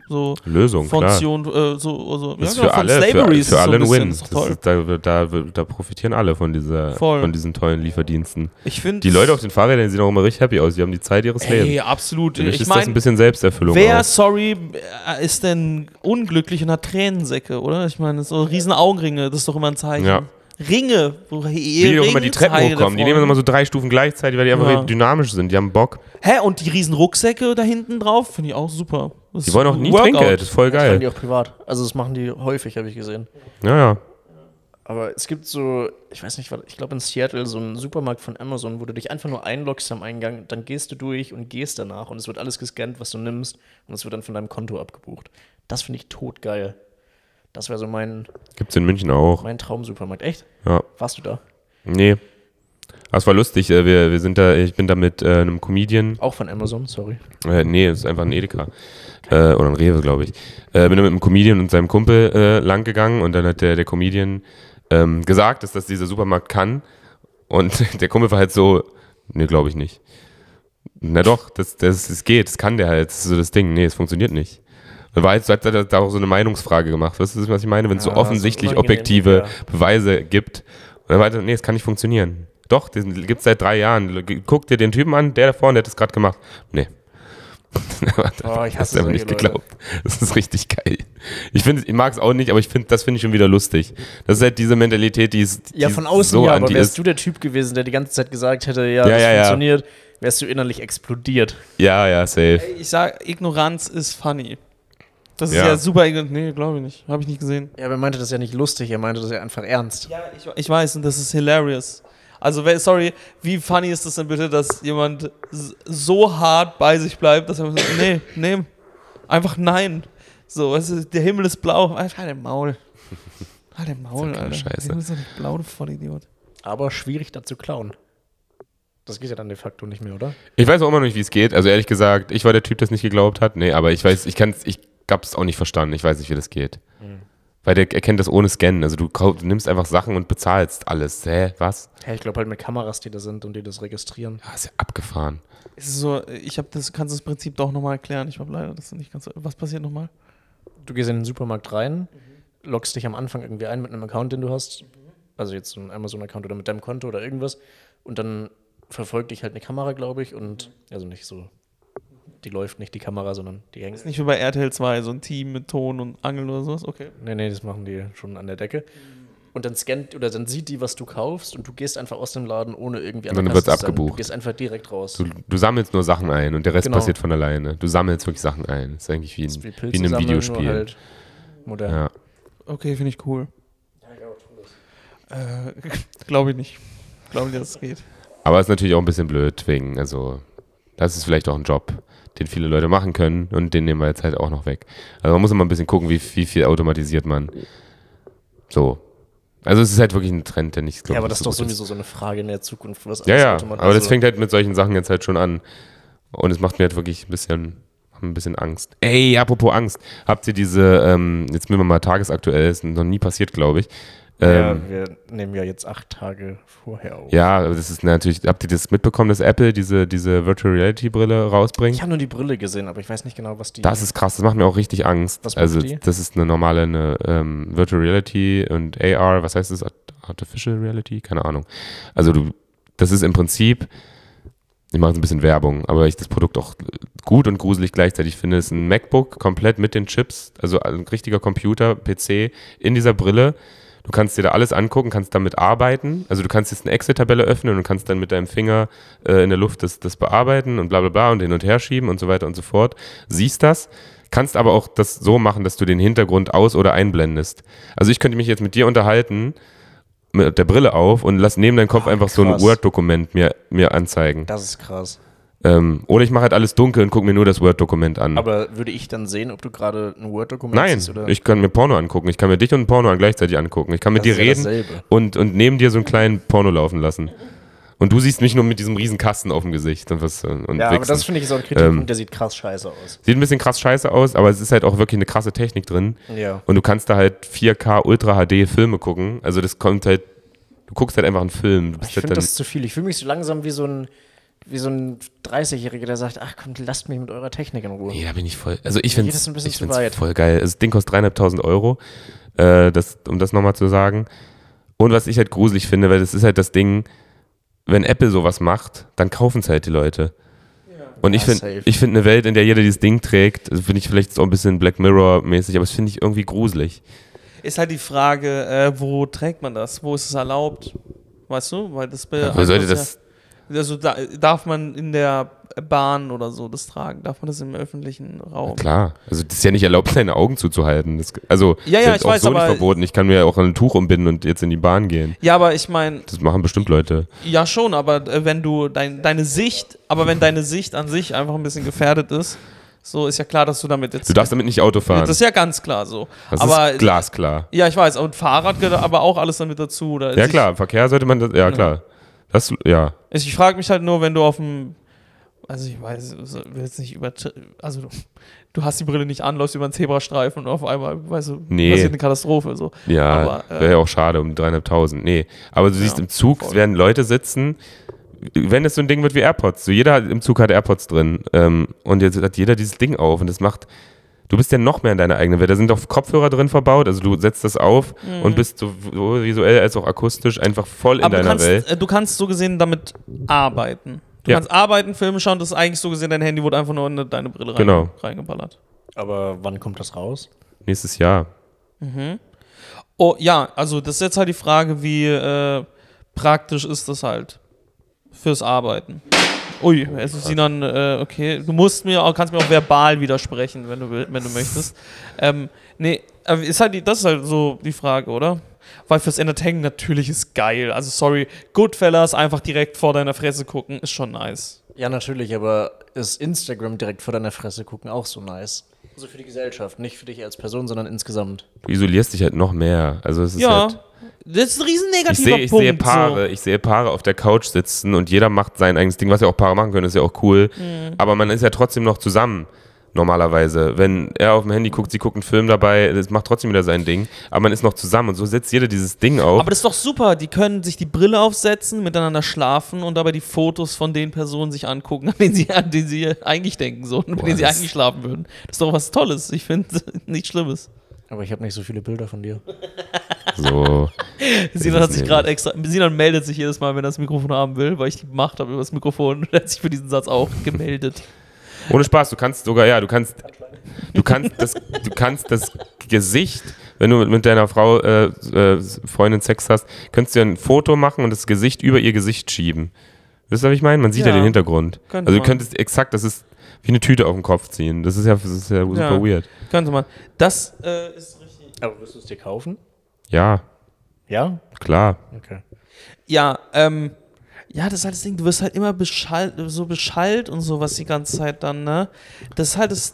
so Lösung, klar. Funktion, äh, so, also, Das ist ja, für von alle, Slavery für, ist für so alle ein. Win. Ist ist, da, da, da profitieren alle von, dieser, Voll. von diesen tollen Lieferdiensten. Ich finde Die Leute auf den Fahrrädern sehen auch immer richtig happy aus. Die haben die Zeit ihres Ey, Lebens. absolut. Für mich Ich ist das ein bisschen Selbsterfüllung. wer, auch. sorry, äh, ist denn unglücklich und hat Tränensäcke, oder? Ich meine, so riesen Augenringe, das ist doch immer ein Zeichen. Ja. Ringe, wo Wie die auch immer die Treppen hochkommen. Die nehmen immer so drei Stufen gleichzeitig, weil die einfach Ja. dynamisch sind. Die haben Bock. Hä, und die riesen Rucksäcke da hinten drauf, finde ich auch super. Das Die wollen auch nie Workout. Trinkgeld. Das ist voll Das machen geil. die auch privat. Also das machen die häufig, habe ich gesehen. Ja, ja. Aber es gibt so, ich weiß nicht, was- ich glaube in Seattle so einen Supermarkt von Amazon, wo du dich einfach nur einloggst am Eingang, dann gehst du durch und gehst danach und es wird alles gescannt, was du nimmst und es wird dann von deinem Konto abgebucht. Das finde ich totgeil. Das wäre so mein, Gibt's in München auch. mein Traumsupermarkt. Echt? Ja. Warst du da? Nee. Aber es war lustig. äh, Wir, wir sind da, ich bin da mit äh, einem Comedian. Auch von Amazon, sorry. Äh, nee, es ist einfach ein Edeka. Äh, oder ein Rewe, glaube ich. Äh, bin da mit einem Comedian und seinem Kumpel äh, lang gegangen und dann hat der, der Comedian ähm, gesagt, dass das dieser Supermarkt kann. Und [laughs] der Kumpel war halt so, nee, glaube ich nicht. Na doch, das, das, das geht, das kann der halt. Das ist so das Ding. Nee, es funktioniert nicht. Und war jetzt, hat er da auch so eine Meinungsfrage gemacht. Weißt du, was ich meine? Wenn es so Ja, so offensichtlich objektive ja. Beweise gibt. Und dann war er, nee, es kann nicht funktionieren. Doch, den gibt es seit drei Jahren. Guck dir den Typen an, der da vorne, der hat das gerade gemacht. Nee. [laughs] Oh, ich Hast hasse du aber nicht Leute. geglaubt. Das ist richtig geil. Ich finde, ich mag es auch nicht, aber ich finde, das finde ich schon wieder lustig. Das ist halt diese Mentalität, die ist Ja, die von außen so ja, aber wärst ist. du der Typ gewesen, der die ganze Zeit gesagt hätte, ja, Ja, das ja, ja. funktioniert, wärst du innerlich explodiert. Ja, ja, safe. Ich sag, Ignoranz ist funny. Das ist Ja. ja, super ignorant. Nee, glaube ich nicht. Habe ich nicht gesehen. Ja, aber er meinte das ja nicht lustig, er meinte das ja einfach ernst. Ja, ich, ich weiß und das ist hilarious. Also, sorry, wie funny ist das denn bitte, dass jemand so hart bei sich bleibt, dass er sagt, nee, [laughs] nee, einfach nein. So, weißt du, der Himmel ist blau. Halt dein Maul. [laughs] Halt dein Maul, Alter. Scheiße. Der Himmel ist doch nicht blau, du Vollidiot. Aber schwierig da zu klauen. Das geht ja dann de facto nicht mehr, oder? Ich weiß auch immer noch nicht, wie es geht. Also ehrlich gesagt, ich war der Typ, der es nicht geglaubt hat. Nee, aber ich weiß, ich kann ich habe es auch nicht verstanden. Ich weiß nicht, wie das geht. Weil der erkennt das ohne Scannen. Also du, du nimmst einfach Sachen und bezahlst alles. Hä, was? Ja, ich glaube halt mit Kameras, die da sind und die das registrieren. Ja, ist ja abgefahren. Es ist so, ich habe das, kannst du das Prinzip doch nochmal erklären. Ich habe leider das nicht ganz. so- Was passiert nochmal? Du gehst in den Supermarkt rein, loggst dich am Anfang irgendwie ein mit einem Account, den du hast. Also jetzt so ein Amazon-Account oder mit deinem Konto oder irgendwas. Und dann verfolgt dich halt eine Kamera, glaube ich. Und also nicht so, die läuft nicht die Kamera, sondern die hängt. Ist nicht wie bei RTL 2, so ein Team mit Ton und Angeln oder sowas? Okay. Nee, nee, das machen die schon an der Decke. Und dann scannt oder dann sieht die, was du kaufst und du gehst einfach aus dem Laden ohne irgendwie Und dann sein. abgebucht. Du gehst einfach direkt raus. Du, du sammelst nur Sachen ein und der Rest Genau. passiert von alleine. Du sammelst wirklich Sachen ein. Das ist eigentlich wie, ein, Pilze wie in einem Videospiel. Halt modern. Ja. Okay, finde ich cool. Äh, [laughs] Glaube ich nicht. Glaube nicht, dass es geht. Aber es ist natürlich auch ein bisschen blöd, wegen, also, das ist vielleicht auch ein Job, den viele Leute machen können und den nehmen wir jetzt halt auch noch weg. Also man muss immer ein bisschen gucken, wie, wie viel automatisiert man. So. Also es ist halt wirklich ein Trend, der nicht, glaub Ja, aber das ist doch sowieso so eine Frage in der Zukunft. Was Ja, ja, aber das also- fängt halt mit solchen Sachen jetzt halt schon an. Und es macht mir halt wirklich ein bisschen, ein bisschen Angst. Ey, apropos Angst. Habt ihr diese, ähm, jetzt müssen wir mal tagesaktuell, ist noch nie passiert, glaube ich. Ja, Ähm, wir nehmen ja jetzt acht Tage vorher auf. ja, das ist natürlich, habt ihr das mitbekommen, dass Apple diese, diese Virtual Reality Brille rausbringt? Ich habe nur die Brille gesehen, aber ich weiß nicht genau, was die. Das ist krass, das macht mir auch richtig Angst. Was also, die? das ist eine normale eine, ähm, Virtual Reality und AR, was heißt das? Art- Artificial Reality? Keine Ahnung. Also, du, das ist im Prinzip, ich mache jetzt ein bisschen Werbung, aber ich das Produkt auch gut und gruselig gleichzeitig finde, ist ein MacBook komplett mit den Chips, also ein richtiger Computer, PC in dieser Brille. Du kannst dir da alles angucken, kannst damit arbeiten. Also du kannst jetzt eine Excel-Tabelle öffnen und kannst dann mit deinem Finger äh, in der Luft das, das bearbeiten und bla bla bla und hin und her schieben und so weiter und so fort. Siehst das, kannst aber auch das so machen, dass du den Hintergrund aus- oder einblendest. Also ich könnte mich jetzt mit dir unterhalten, mit der Brille auf und lass neben deinem Kopf Ah, einfach so ein krass. Word-Dokument mir, mir anzeigen. Das ist krass. Ähm, oder ich mache halt alles dunkel und gucke mir nur das Word-Dokument an. Aber würde ich dann sehen, ob du gerade ein Word-Dokument Nein, siehst? Oder? ich kann mir Porno angucken. Ich kann mir dich und ein Porno gleichzeitig angucken. Ich kann mit Das dir ja reden dasselbe. und, und neben dir so einen kleinen Porno laufen lassen. Und du siehst mich nur mit diesem riesen Kasten auf dem Gesicht und was und ja, aber wichsen. das finde ich so ein Kritikpunkt, Ähm, der sieht krass scheiße aus. Sieht ein bisschen krass scheiße aus, aber es ist halt auch wirklich eine krasse Technik drin. Ja. Und du kannst da halt 4K Ultra HD Filme gucken. Also das kommt halt, du guckst halt einfach einen Film. Ich halt finde das zu viel. Ich fühle mich so langsam wie so ein, wie so ein 30-Jähriger, der sagt, ach komm, lasst mich mit eurer Technik in Ruhe. nee, da bin ich voll. Also ich finde ich find's weit. voll geil. Also das Ding kostet dreieinhalbtausend Euro, äh, das, um das nochmal zu sagen. Und was ich halt gruselig finde, weil das ist halt das Ding, wenn Apple sowas macht, dann kaufen es halt die Leute. Und ich Ja, finde ich find eine Welt, in der jeder dieses Ding trägt, also finde ich vielleicht so ein bisschen Black Mirror-mäßig, aber das finde ich irgendwie gruselig. Ist halt die Frage, äh, wo trägt man das? Wo ist es erlaubt? Weißt du? Weil das be- Wo sollte ja- das, Also da, darf man in der Bahn oder so das tragen? Darf man das im öffentlichen Raum? Klar, also das ist ja nicht erlaubt, [laughs] deine Augen zuzuhalten. Das, also Ja, ist ja, jetzt ich auch weiß, so nicht verboten. Ich kann mir ja auch ein Tuch umbinden und jetzt in die Bahn gehen. Ja, aber ich meine, Das machen bestimmt Leute. ja schon, aber äh, wenn du dein, deine Sicht, aber wenn deine Sicht an sich einfach ein bisschen gefährdet ist, so ist ja klar, dass du damit jetzt. Du darfst damit nicht Auto fahren. das ist ja ganz klar so. Das aber ist glasklar. ja, ich weiß, und Fahrrad gehört aber auch alles damit dazu. Oder Ja ich, klar, im Verkehr sollte man das, ja klar. Das, ja. Ich, ich frage mich halt nur, wenn du auf dem, also ich weiß, will jetzt nicht über, also du, du hast die Brille nicht an, läufst über einen Zebrastreifen und auf einmal, weißt du, Nee. passiert eine Katastrophe. So. Ja, äh, wäre ja auch schade um dreieinhalbtausend. Nee, aber du siehst Ja, im Zug, voll. es werden Leute sitzen, wenn es so ein Ding wird wie AirPods, so jeder im Zug hat AirPods drin ähm, und jetzt hat jeder dieses Ding auf und das macht, du bist ja noch mehr in deiner eigenen Welt. Da sind doch Kopfhörer drin verbaut, also du setzt das auf und bist so, so visuell als auch akustisch einfach voll in Mhm. Aber du deiner kannst, Welt. äh, du kannst so gesehen damit arbeiten. Du Ja. kannst arbeiten, Filme schauen, das ist eigentlich so gesehen, dein Handy wurde einfach nur in deine Brille rein, Genau. reingeballert. Aber wann kommt das raus? Nächstes Jahr. Oh ja, also das ist jetzt halt die Frage, wie äh, praktisch ist das halt fürs Arbeiten. Ui, also Sinan, äh, okay, du musst mir auch, kannst mir auch verbal widersprechen, wenn du, wenn du [laughs] möchtest. Ähm, nee, aber ist halt die, das ist halt so die Frage, oder? Weil fürs Entertainment natürlich ist geil. Also sorry, Goodfellas einfach direkt vor deiner Fresse gucken, ist schon nice. Ja, natürlich, aber ist Instagram direkt vor deiner Fresse gucken auch so nice? Also für die Gesellschaft, nicht für dich als Person, sondern insgesamt. Du isolierst dich halt noch mehr. Also es ist ja, halt, das ist ein riesen ich negativer sehe ich Punkt. sehe Paare, ich sehe Paare auf der Couch sitzen und jeder macht sein eigenes Ding, was ja auch Paare machen können, ist ja auch cool. Mhm. Aber man ist ja trotzdem noch zusammen. Normalerweise. Wenn er auf dem Handy guckt, sie guckt einen Film dabei, das macht trotzdem wieder sein Ding. Aber man ist noch zusammen und so setzt jeder dieses Ding auf. Aber das ist doch super. Die können sich die Brille aufsetzen, miteinander schlafen und dabei die Fotos von den Personen sich angucken, [laughs] an denen sie, an denen sie eigentlich denken, so, mit Boah, denen sie eigentlich schlafen würden. Das ist doch was Tolles. Ich finde [laughs] nichts Schlimmes. Aber ich habe nicht so viele Bilder von dir. so. [laughs] Sinan hat sich gerade extra. Sinan meldet sich jedes Mal, wenn er das Mikrofon haben will, weil ich die Macht habe über das Mikrofon. Und er hat sich für diesen Satz auch gemeldet. Ohne Spaß, du kannst sogar, ja, du kannst, du kannst das, du kannst das Gesicht, wenn du mit deiner Frau, äh, äh, Freundin Sex hast, kannst du ein Foto machen und das Gesicht über ihr Gesicht schieben. Wisst ihr, was ich meine? Man sieht ja, Ja, den Hintergrund. könnte Also du man. könntest exakt, das ist wie eine Tüte auf den Kopf ziehen. Das ist ja, das ist ja super Ja. weird. Könnte man. Das äh, ist richtig. Aber wirst du es dir kaufen? Ja, Ja? klar. Okay. Ja, ähm. Ja, das ist halt das Ding, du wirst halt immer beschallt, so beschallt und sowas die ganze Zeit dann, ne? Das ist halt das.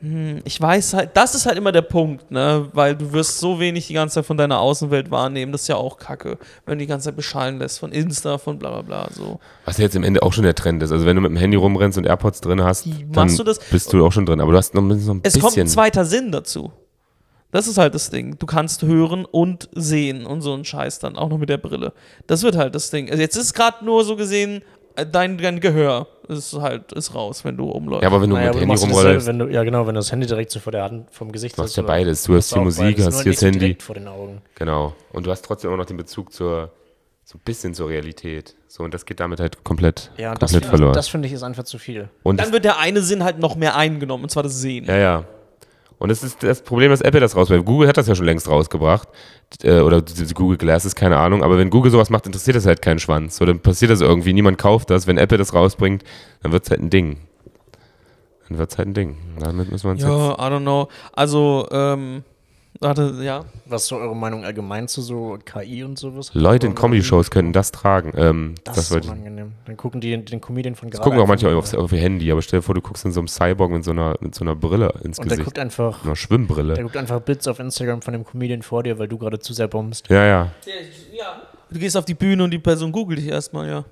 Hm, ich weiß halt, das ist halt immer der Punkt, ne? Weil du wirst so wenig die ganze Zeit von deiner Außenwelt wahrnehmen, das ist ja auch kacke, wenn du die ganze Zeit beschallen lässt von Insta, von bla bla bla, so. Was ja jetzt im Ende auch schon der Trend ist. Also wenn du mit dem Handy rumrennst und AirPods drin hast, Wie dann machst du das? bist du auch schon drin. Aber du hast noch ein ein Es bisschen. kommt ein zweiter Sinn dazu. Das ist halt das Ding. Du kannst hören und sehen und so ein Scheiß dann, auch noch mit der Brille. Das wird halt das Ding. Also jetzt ist gerade nur so gesehen, dein, dein Gehör ist halt ist raus, wenn du umläufst. ja, aber wenn du Naja, mit du Handy rumrollst, wenn du, ja genau, wenn du das Handy direkt so vor der Hand vom Gesicht du machst hast, ja beides. Du hast hast hier auch Musik, hast hier das Handy. direkt vor den Augen. Genau. Und du hast trotzdem auch noch den Bezug zur, so ein bisschen zur Realität. So, und das geht damit halt komplett, Ja, komplett das, verloren. das finde ich ist einfach zu viel. und dann wird der eine Sinn halt noch mehr eingenommen, und zwar das Sehen. Ja, ja. Und das ist das Problem, dass Apple das rausbringt. Google hat das ja schon längst rausgebracht. Äh, oder Google Glasses, keine Ahnung. Aber wenn Google sowas macht, interessiert das halt keinen Schwanz. So, dann passiert das irgendwie. Niemand kauft das. Wenn Apple das rausbringt, dann wird es halt ein Ding. Dann wird es halt ein Ding. Damit müssen wir uns jetzt. Ja, I don't know. Also, ähm, warte, ja. Was ist so eure Meinung allgemein zu so KI und sowas? Leute in Comedy-Shows könnten das tragen. Ähm, Das, das ist unangenehm. Dann gucken die den Comedian von Das gerade. gucken auch manche aufs, auf ihr Handy. Aber stell dir vor, du guckst in so einem Cyborg mit so einer, mit so einer Brille ins Und der Gesicht. guckt einfach, Einer Schwimmbrille. der guckt einfach Bits auf Instagram von dem Comedian vor dir, weil du gerade zu sehr bombst. Ja, ja. Ja. Du gehst auf die Bühne und die Person googelt dich erstmal, ja.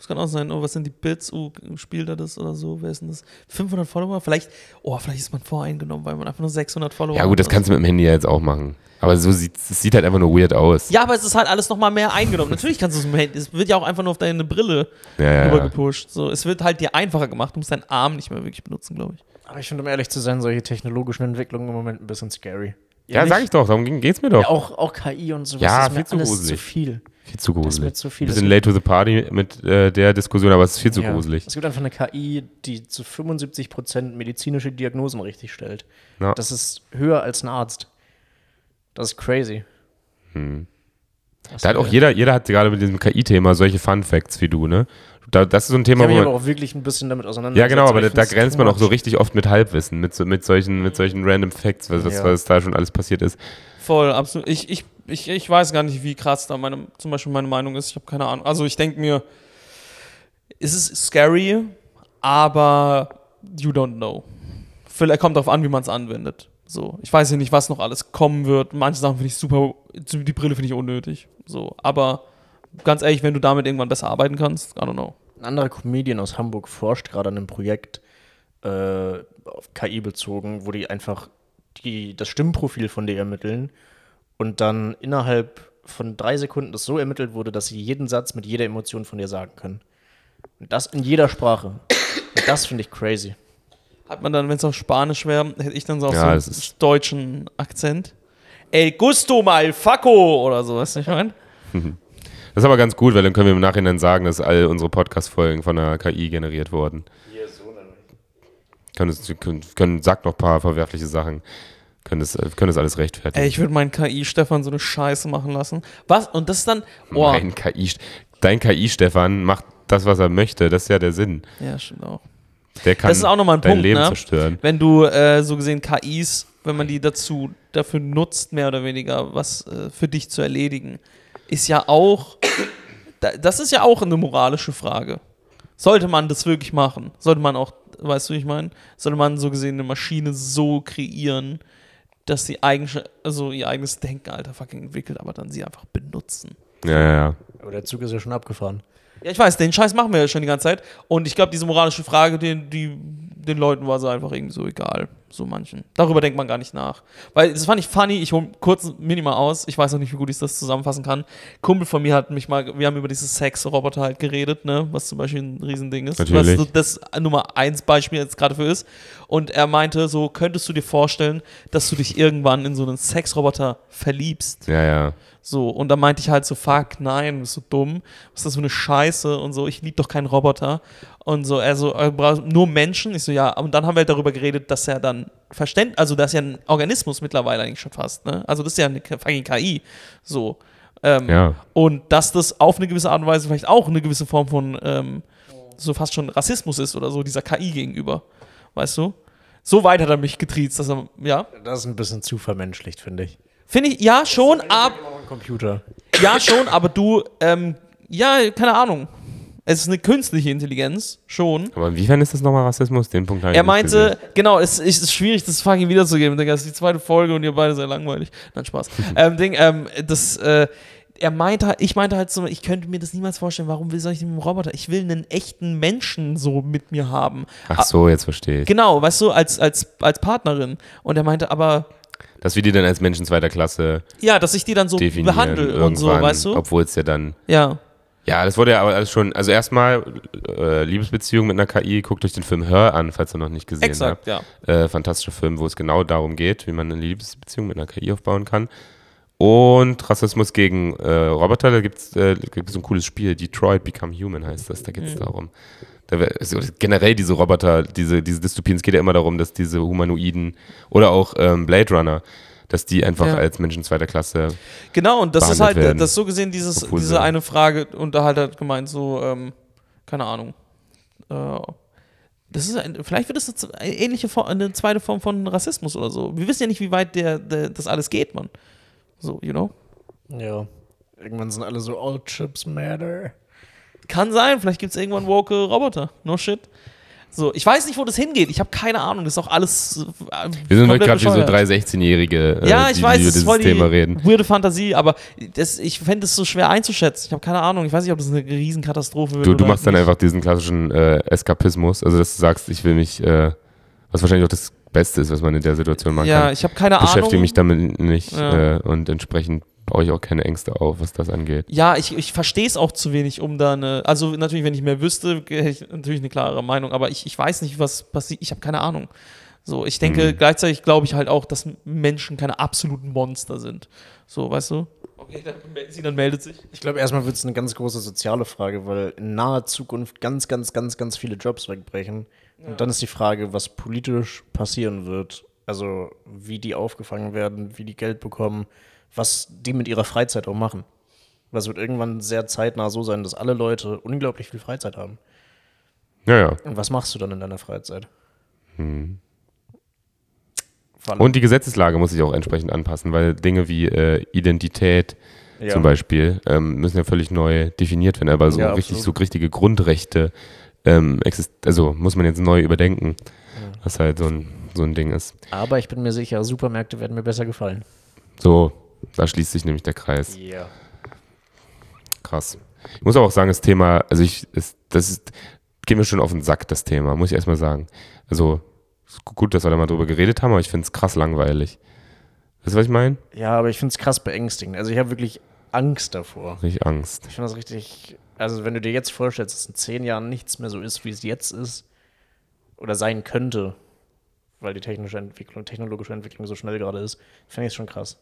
Das kann auch sein, oh, was sind die Bits? Oh, spielt er das oder so? Wer ist denn das? 500 Follower? Vielleicht, oh, vielleicht ist man voreingenommen, weil man einfach nur 600 Follower Ja, gut, das hat. kannst du mit dem Handy ja jetzt auch machen. Aber so sieht es sieht halt einfach nur weird aus. Ja, aber es ist halt alles nochmal mehr eingenommen. Natürlich kannst du es mit dem Handy, es wird ja auch einfach nur auf deine Brille Ja, ja, rüber ja. So, es wird halt dir einfacher gemacht. Du musst deinen Arm nicht mehr wirklich benutzen, glaube ich. Aber ich finde, um ehrlich zu sein, solche technologischen Entwicklungen im Moment ein bisschen scary. Ja, nicht? sag ich doch, darum ging- geht's mir doch. Ja, auch, auch KI und sowas. Ja, ist mir viel zu alles gruselig. zu viel. Viel zu Das ist gruselig. mir zu viel. Ein bisschen late to the party mit äh, der Diskussion, aber es ist viel zu Ja. gruselig. Es gibt einfach eine KI, die zu 75% medizinische Diagnosen richtig stellt. Ja. Das ist höher als ein Arzt. Das ist crazy. Das Da hat auch jeder, jeder hat gerade mit diesem KI-Thema solche Fun Facts wie du, ne? Da, das ist so ein Ich Thema, habe wo mich aber man, auch wirklich ein bisschen damit auseinandergesetzt. Ja, genau, aber da, ich da grenzt man auch so richtig oft mit Halbwissen, mit, so, mit, solchen, mit solchen random Facts, was, was, Ja. was da schon alles passiert ist. Voll, absolut. Ich, ich, ich, ich weiß gar nicht, wie krass da meine, zum Beispiel meine Meinung ist. Ich habe keine Ahnung. Also ich denke mir, es ist scary, aber you don't know. Vielleicht kommt darauf an, wie man es anwendet. So, ich weiß ja nicht, was noch alles kommen wird. Manche Sachen finde ich super, die Brille finde ich unnötig. So, aber ganz ehrlich, wenn du damit irgendwann besser arbeiten kannst, I don't know. Ein anderer Comedian aus Hamburg forscht gerade an einem Projekt äh, auf KI bezogen, wo die einfach die, das Stimmprofil von dir ermitteln und dann innerhalb von drei Sekunden das so ermittelt wurde, dass sie jeden Satz mit jeder Emotion von dir sagen können. Und das in jeder Sprache. Und das finde ich crazy. Hat man dann, wenn es auf Spanisch wäre, hätte ich dann so auch Ja, so einen deutschen Akzent. El gusto mal faco oder so, weißt du, was ich meine? [laughs] Das ist aber ganz gut, weil dann können wir im Nachhinein sagen, dass all unsere Podcast-Folgen von der KI generiert wurden. Können, es- können, können, sagt noch ein paar verwerfliche Sachen. Können das, können das alles rechtfertigen. Ey, ich würde meinen KI-Stefan so eine Scheiße machen lassen. Was? Und das ist dann. Oh, Mein KI, dein KI-Stefan macht das, was er möchte. Das ist ja der Sinn. ja, stimmt auch. Der kann Das ist auch nochmal ein dein Punkt, Leben ne? zerstören. Wenn du äh, so gesehen KIs, wenn man die dazu dafür nutzt, mehr oder weniger was äh, für dich zu erledigen, ist ja auch. da, das ist ja auch eine moralische Frage. Sollte man das wirklich machen? Sollte man auch, weißt du, wie ich meine? Sollte man so gesehen eine Maschine so kreieren, dass sie eigentlich, also ihr eigenes Denken, Alter, fucking entwickelt, aber dann sie einfach benutzen? Ja, ja, ja. Aber der Zug ist ja schon abgefahren. Ja, ich weiß, den Scheiß machen wir ja schon die ganze Zeit. Und ich glaube, diese moralische Frage, den, die, den Leuten war sie einfach irgendwie so egal. So manchen. Darüber denkt man gar nicht nach. Weil das fand ich funny. Ich hole kurz minimal aus. Ich weiß noch nicht, wie gut ich das zusammenfassen kann. Kumpel von mir hat mich mal, wir haben über dieses Sex-Roboter halt geredet, ne? Was zum Beispiel ein Riesending ist. Natürlich. Was das Nummer eins Beispiel jetzt gerade für ist. Und er meinte so, könntest du dir vorstellen, dass du dich irgendwann in so einen Sex-Roboter verliebst? Ja, ja. So, und da meinte ich halt so, fuck, nein, du bist so dumm, was ist das für eine Scheiße und so, ich liebe doch keinen Roboter. Und so, so, er braucht nur Menschen. Ich so, ja, und dann haben wir halt darüber geredet, dass er dann verständ, also das ist ja ein Organismus mittlerweile eigentlich schon fast, ne? Also das ist ja eine fucking KI. So. Ähm, Ja. Und dass das auf eine gewisse Art und Weise vielleicht auch eine gewisse Form von ähm, so fast schon Rassismus ist oder so, dieser KI gegenüber. Weißt du? So weit hat er mich getriezt, dass er, ja. Das ist ein bisschen zu vermenschlicht, finde ich. Finde ich, ja, schon, ab, Ein Computer. Ja, schon, aber du, ähm, Ja, keine Ahnung. Es ist eine künstliche Intelligenz, schon. Aber inwiefern ist das nochmal Rassismus? Den Punkt habe ich Er meinte, genau, es, es ist schwierig, das fucking wiederzugeben. Digga, Das ist die zweite Folge und ihr beide seid langweilig. Nein, Spaß. [laughs] ähm, Ding, ähm, das, äh, er meinte, halt- ich meinte halt so, ich könnte mir das niemals vorstellen, warum will soll ich den Roboter? Ich will einen echten Menschen so mit mir haben. Ach so, jetzt verstehe ich. Genau, weißt du, als, als, als Partnerin. Und er meinte, aber Dass wir die dann als Menschen zweiter Klasse ja, dass ich die dann so behandle und so, weißt du? obwohl es ja dann Ja. Ja, das wurde ja aber alles schon, also erstmal äh, Liebesbeziehung mit einer KI, guckt euch den Film Hör an, falls ihr noch nicht gesehen Exakt, ja. habt. Äh, fantastischer Film, wo es genau darum geht, wie man eine Liebesbeziehung mit einer KI aufbauen kann. Und Rassismus gegen äh, Roboter, da gibt es äh, gibt's so ein cooles Spiel, Detroit Become Human heißt das, da geht es darum. Da wär, also generell diese Roboter, diese, diese Dystopien, es geht ja immer darum, dass diese Humanoiden oder auch ähm, Blade Runner, dass die einfach Ja. als Menschen zweiter Klasse Genau, und das ist halt, behandelt werden. das ist so gesehen, dieses, diese sie- eine Frage, und da halt hat gemeint, so, ähm, keine Ahnung. Äh, das ist ein, vielleicht wird das eine ähnliche Form, eine zweite Form von Rassismus oder so. Wir wissen ja nicht, wie weit der, der, das alles geht, Mann. So, you know? Ja. Irgendwann sind alle so, all chips matter. Kann sein, vielleicht gibt es irgendwann woke Roboter. No shit. So, ich weiß nicht, wo das hingeht. Ich habe keine Ahnung. Das ist auch alles. Äh, Wir sind komplett gerade wie so drei 16-Jährige, äh, Ja, die, ich weiß, die über dieses die Thema reden. weirde Fantasie, aber das, ich fände es so schwer einzuschätzen. Ich habe keine Ahnung. Ich weiß nicht, ob das eine Riesenkatastrophe wird. Du, du oder machst dann nicht. einfach diesen klassischen äh, Eskapismus, also dass du sagst, ich will mich, äh, was wahrscheinlich auch das Beste ist, was man in der Situation machen Ja, kann. ich habe keine Beschäftige Ahnung. mich damit nicht Ja. äh, und entsprechend baue ich auch keine Ängste auf, was das angeht. Ja, ich, ich verstehe es auch zu wenig, um da eine. Also, natürlich, wenn ich mehr wüsste, hätte ich natürlich eine klarere Meinung, aber ich, ich weiß nicht, was passiert. Ich habe keine Ahnung. So, ich denke, Mhm. gleichzeitig glaube ich halt auch, dass Menschen keine absoluten Monster sind. So, weißt du? Okay, dann, sie dann meldet sich. Ich glaube, erstmal wird es eine ganz große soziale Frage, weil in naher Zukunft ganz, ganz, ganz, ganz viele Jobs wegbrechen. Und dann ist die Frage, was politisch passieren wird. Also, wie die aufgefangen werden, wie die Geld bekommen, was die mit ihrer Freizeit auch machen. Das wird irgendwann sehr zeitnah so sein, dass alle Leute unglaublich viel Freizeit haben. Ja, ja. Und was machst du dann in deiner Freizeit? Mhm. Und die Gesetzeslage muss sich auch entsprechend anpassen, weil Dinge wie äh, Identität Ja. zum Beispiel ähm, müssen ja völlig neu definiert werden, aber so Ja, richtig absolut. so richtige Grundrechte ähm, also muss man jetzt neu überdenken, was halt so ein, so ein Ding ist. Aber ich bin mir sicher, Supermärkte werden mir besser gefallen. So, da schließt sich nämlich der Kreis. Ja. Krass. Ich muss aber auch sagen, das Thema, also ich, ist, das ist, geht mir schon auf den Sack, das Thema, muss ich erstmal sagen. Also, ist gut, dass wir da mal drüber geredet haben, aber ich finde es krass langweilig. Weißt du, was ich meine? Ja, aber ich finde es krass beängstigend. Also ich habe wirklich Angst davor. Richtig Angst. Ich finde das richtig. Also, wenn du dir jetzt vorstellst, dass in zehn Jahren nichts mehr so ist, wie es jetzt ist, oder sein könnte, weil die technische Entwicklung, technologische Entwicklung so schnell gerade ist, finde ich es schon krass.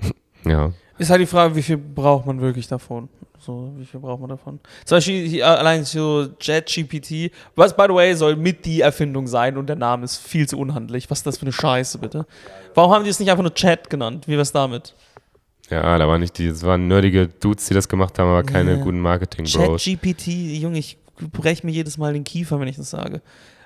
[laughs] Ja. Ist halt die Frage, wie viel braucht man wirklich davon? So, wie viel braucht man davon? Zum Beispiel hier, allein so JetGPT, was by the way soll mit die Erfindung sein und der Name ist viel zu unhandlich. Was ist das für eine Scheiße, bitte? Warum haben die es nicht einfach nur Chat genannt? Wie wär's damit? Ja, da waren nicht die, es waren nerdige Dudes, die das gemacht haben, aber keine Ja. guten Marketing-Bros. ChatGPT, Junge, ich breche mir jedes Mal den Kiefer, wenn ich das sage.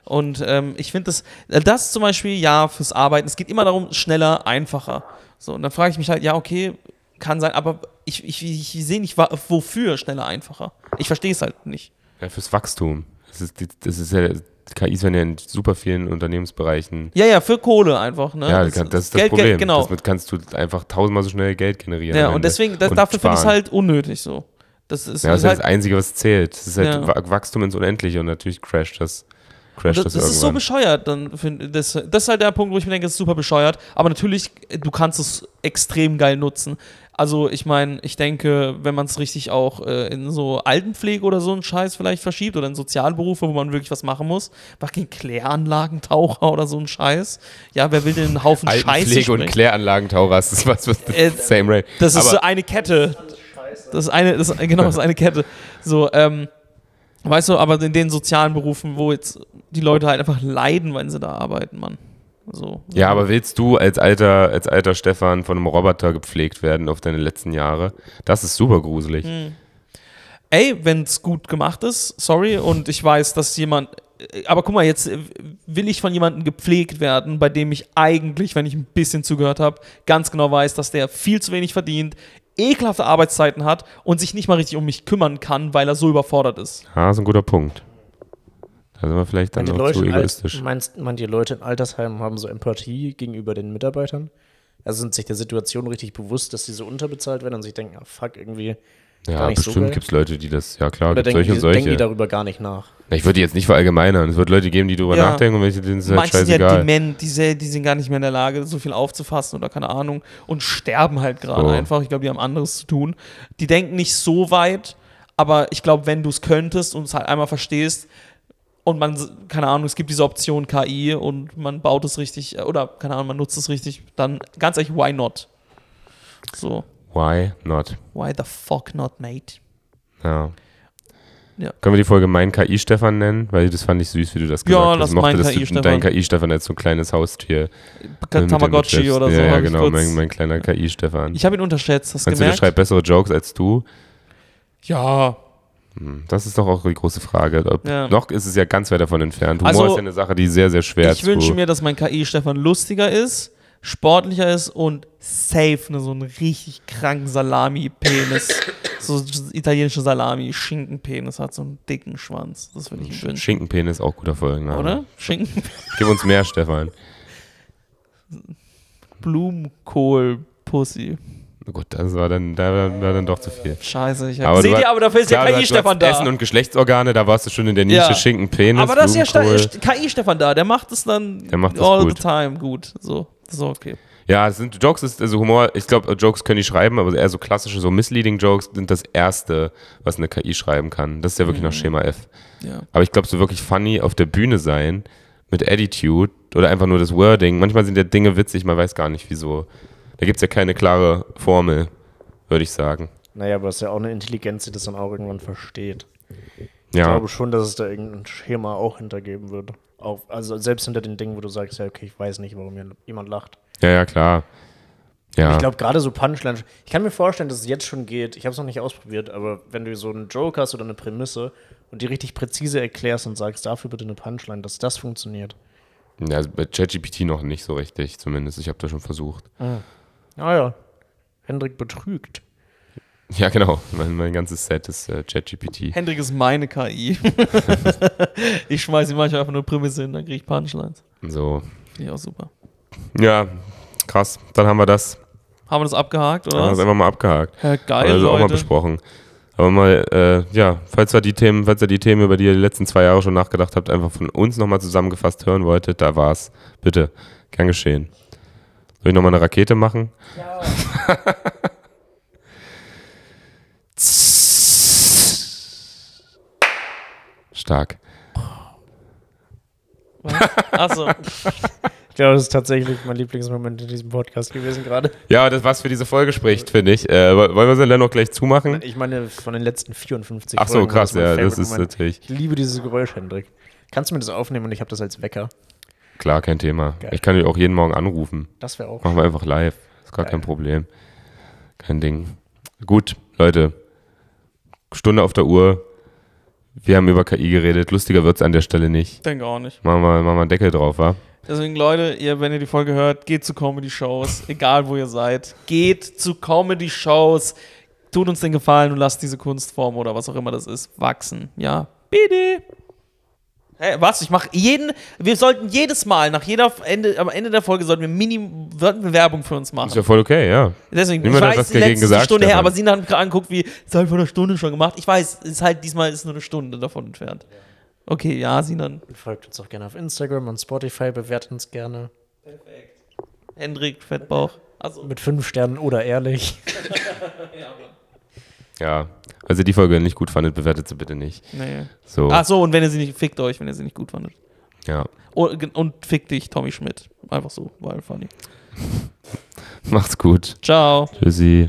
Und ähm, ich finde das, äh, das zum Beispiel, ja, fürs Arbeiten, es geht immer darum, schneller, einfacher. So, und dann frage ich mich halt, ja, okay, kann sein, aber ich, ich, ich sehe nicht, wofür schneller, einfacher. Ich verstehe es halt nicht. Ja, fürs Wachstum. Das ist, das ist ja, KIs werden ja in super vielen Unternehmensbereichen. Ja, ja, für Kohle einfach. Ne? Ja, das, das ist das Geld, Problem. Geld, genau. Damit kannst du einfach tausendmal so schnell Geld generieren. ja, und deswegen, das, Und dafür finde ich es halt unnötig so. Das ist, Ja, das ist halt, das Einzige, was zählt. Das ist halt Ja. Wa- Wachstum ins Unendliche und natürlich crasht das. Crasht das, das, das ist so bescheuert. Dann das, das ist halt der Punkt, wo ich mir denke, das ist super bescheuert. Aber natürlich, du kannst es extrem geil nutzen. Also ich meine, ich denke, wenn man es richtig auch äh, in so Altenpflege oder so einen Scheiß vielleicht verschiebt oder in Sozialberufe, wo man wirklich was machen muss, fucking Kläranlagentaucher oder so ein Scheiß. Ja, wer will denn einen Haufen Scheiße Altenpflege und? Kläranlagentaucher, das ist was, was Äh, same rate. Das ist Aber- so eine Kette. Das ist eine, das genau, das ist eine Kette. So, ähm, weißt du, aber in den sozialen Berufen, wo jetzt die Leute halt einfach leiden, wenn sie da arbeiten, Mann. So. Ja, aber willst du als alter, als alter Stefan von einem Roboter gepflegt werden auf deine letzten Jahre? Das ist super gruselig. Hm. Ey, wenn es gut gemacht ist, sorry, und ich weiß, dass jemand. Aber guck mal, jetzt äh, will ich von jemandem gepflegt werden, bei dem ich eigentlich, wenn ich ein bisschen zugehört habe, ganz genau weiß, dass der viel zu wenig verdient, ekelhafte Arbeitszeiten hat und sich nicht mal richtig um mich kümmern kann, weil er so überfordert ist. Ja, ist ein guter Punkt. Da sind wir vielleicht dann noch zu egoistisch. meinst, manche Leute in Altersheimen haben so Empathie gegenüber den Mitarbeitern? Also sind sich der Situation richtig bewusst, dass sie so unterbezahlt werden und sich denken, ah, fuck, irgendwie Ja, gar nicht so bestimmt geil. gibt es Leute, die das, ja klar, Oder gibt denken, solche und die, solche. denken die darüber gar nicht nach? Na, ich würde die jetzt nicht verallgemeinern. Es wird Leute geben, die darüber Ja. nachdenken und welche, denen ist halt Manche sind ja scheißegal. dement, die, die sind gar nicht mehr in der Lage, so viel aufzufassen oder keine Ahnung und sterben halt gerade So. einfach. Ich glaube, die haben anderes zu tun. Die denken nicht so weit, aber ich glaube, wenn du es könntest und es halt einmal verstehst und man, keine Ahnung, es gibt diese Option KI und man baut es richtig äh, oder keine Ahnung, man nutzt es richtig, dann ganz ehrlich, why not? So, Why not? why the fuck not, mate? Ja. Ja. Können wir die Folge Mein KI-Stefan nennen? Weil das fand ich süß, wie du das Ja, gesagt hast. mochte, Mein dass du KI-Stefan. Dein KI-Stefan als so ein kleines Haustier. äh, Tamagotchi oder so. Ja, ja genau, mein, mein kleiner KI-Stefan. Ich habe ihn unterschätzt, hast du Meinst du, der gemerkt? schreibt bessere Jokes als du? Ja, Das ist doch auch die große Frage. Ja. Noch ist es ja ganz weit davon entfernt. Humor Also, ist ja eine Sache, die sehr, sehr schwer Ich wünsche mir, dass mein KI-Stefan lustiger ist, sportlicher ist und safe ne, so einen richtig kranken Salami-Penis. [coughs] so italienische Salami-Schinken-Penis hat, so einen dicken Schwanz. Das würde ich ihm wünschen. Schinkenpenis, auch guter Folgenname. Oder? Schinken, [laughs] Gib uns mehr, Stefan. Blumenkohl-Pussy. Gut, das war dann, da war, dann doch zu viel. Scheiße, ich war- ihr, aber dafür ist Klar, ja KI-Stefan da. Essen und Geschlechtsorgane, da warst du schon in der Nische Ja. Schinkenpenis, aber das ist ja KI-Stefan da, der macht es dann Der macht all gut. the time gut. So, so okay. Ja, es sind Jokes ist also Humor, ich glaube, Jokes können die schreiben, aber eher so klassische, so misleading Jokes sind das erste, was eine KI schreiben kann. Das ist ja wirklich Mhm. noch Schema F. Ja. Aber ich glaube, so wirklich funny auf der Bühne sein, mit Attitude oder einfach nur das Wording. Manchmal sind ja Dinge witzig, man weiß gar nicht wieso. Da gibt es ja keine klare Formel, würde ich sagen. Naja, aber es ist ja auch eine Intelligenz, die das dann auch irgendwann versteht. Ich Ja, glaube schon, dass es da irgendein Schema auch hintergeben würde. Auch, also selbst hinter den Dingen, wo du sagst, ja, okay, ich weiß nicht, warum hier jemand lacht. ja, ja, klar. Ja, Ich glaube, gerade so Punchlines, ich kann mir vorstellen, dass es jetzt schon geht. Ich habe es noch nicht ausprobiert, aber wenn du so einen Joke hast oder eine Prämisse und die richtig präzise erklärst und sagst, dafür bitte eine Punchline, dass das funktioniert. ja also bei ChatGPT noch nicht so richtig, zumindest. Ich habe das schon versucht. Ah ja, Hendrik betrügt. Ja, genau. Mein, mein ganzes Set ist äh, ChatGPT. Hendrik ist meine KI. [laughs] ich schmeiße ihm manchmal einfach nur Prämisse hin, dann kriege ich Punchlines. So. Finde ich auch super. Ja, krass. Dann haben wir das. Haben wir das abgehakt, Dann haben wir oder? das einfach mal abgehakt. Ja, geil, also auch mal besprochen. Aber mal, äh, ja, falls ihr die Themen, falls ihr die Themen, über die ihr die letzten zwei Jahre schon nachgedacht habt, einfach von uns nochmal zusammengefasst hören wolltet, da war's. Bitte, gern geschehen. Soll ich nochmal eine Rakete machen? [laughs] Stark. Achso. Ich glaube, das ist tatsächlich mein Lieblingsmoment in diesem Podcast gewesen gerade. Ja, das was für diese Folge spricht, finde ich. Äh, wollen wir sie dann noch gleich zumachen? Ich meine, von den letzten 54 Ach so, Folgen krass, mein ja, das ist Moment. natürlich Ich liebe dieses Geräusch, Hendrik. Kannst du mir das aufnehmen und ich habe das als Wecker? Klar kein Thema. Geil. Ich kann dich auch jeden Morgen anrufen. Das wäre auch. Machen wir einfach live. Ist gar Geil. kein Problem. Kein Ding. Gut, Leute. Stunde auf der Uhr. Wir haben über KI geredet. Lustiger wird es an der Stelle nicht. Denke auch nicht. Machen wir, machen wir einen Deckel drauf, wa? Deswegen, Leute, ihr, wenn ihr die Folge hört, geht zu Comedy-Shows, [laughs] egal wo ihr seid. Geht zu Comedy-Shows. Tut uns den Gefallen und lasst diese Kunstform oder was auch immer das ist, wachsen. Ja, bitte. Hä, was? Ich mache jeden. Wir sollten jedes Mal, nach jeder Ende, am Ende der Folge sollten wir Minim, sollten wir Werbung für uns machen. Ist ja voll okay, ja. Deswegen, Niemand ich hat weiß, was die dagegen letzte gesagt, Stunde her, aber sie hat gerade anguckt, wie, ist halt vor einer Stunde schon gemacht. Ich weiß, es ist halt, diesmal ist nur eine Stunde davon entfernt. Okay, ja, Sinan. Folgt uns auch gerne auf Instagram und Spotify, bewertet uns gerne. Hendrik, Fettbauch. Also, Mit fünf Sternen oder ehrlich. [laughs] Ja. Also die Folge nicht gut fandet, bewertet sie bitte nicht. nee. So. Ach so, und wenn ihr sie nicht, fickt euch, wenn ihr sie nicht gut fandet. Ja. Und, und fick dich, Tommy Schmidt. Einfach so, weil funny. [laughs] Macht's gut. Ciao. Tschüssi.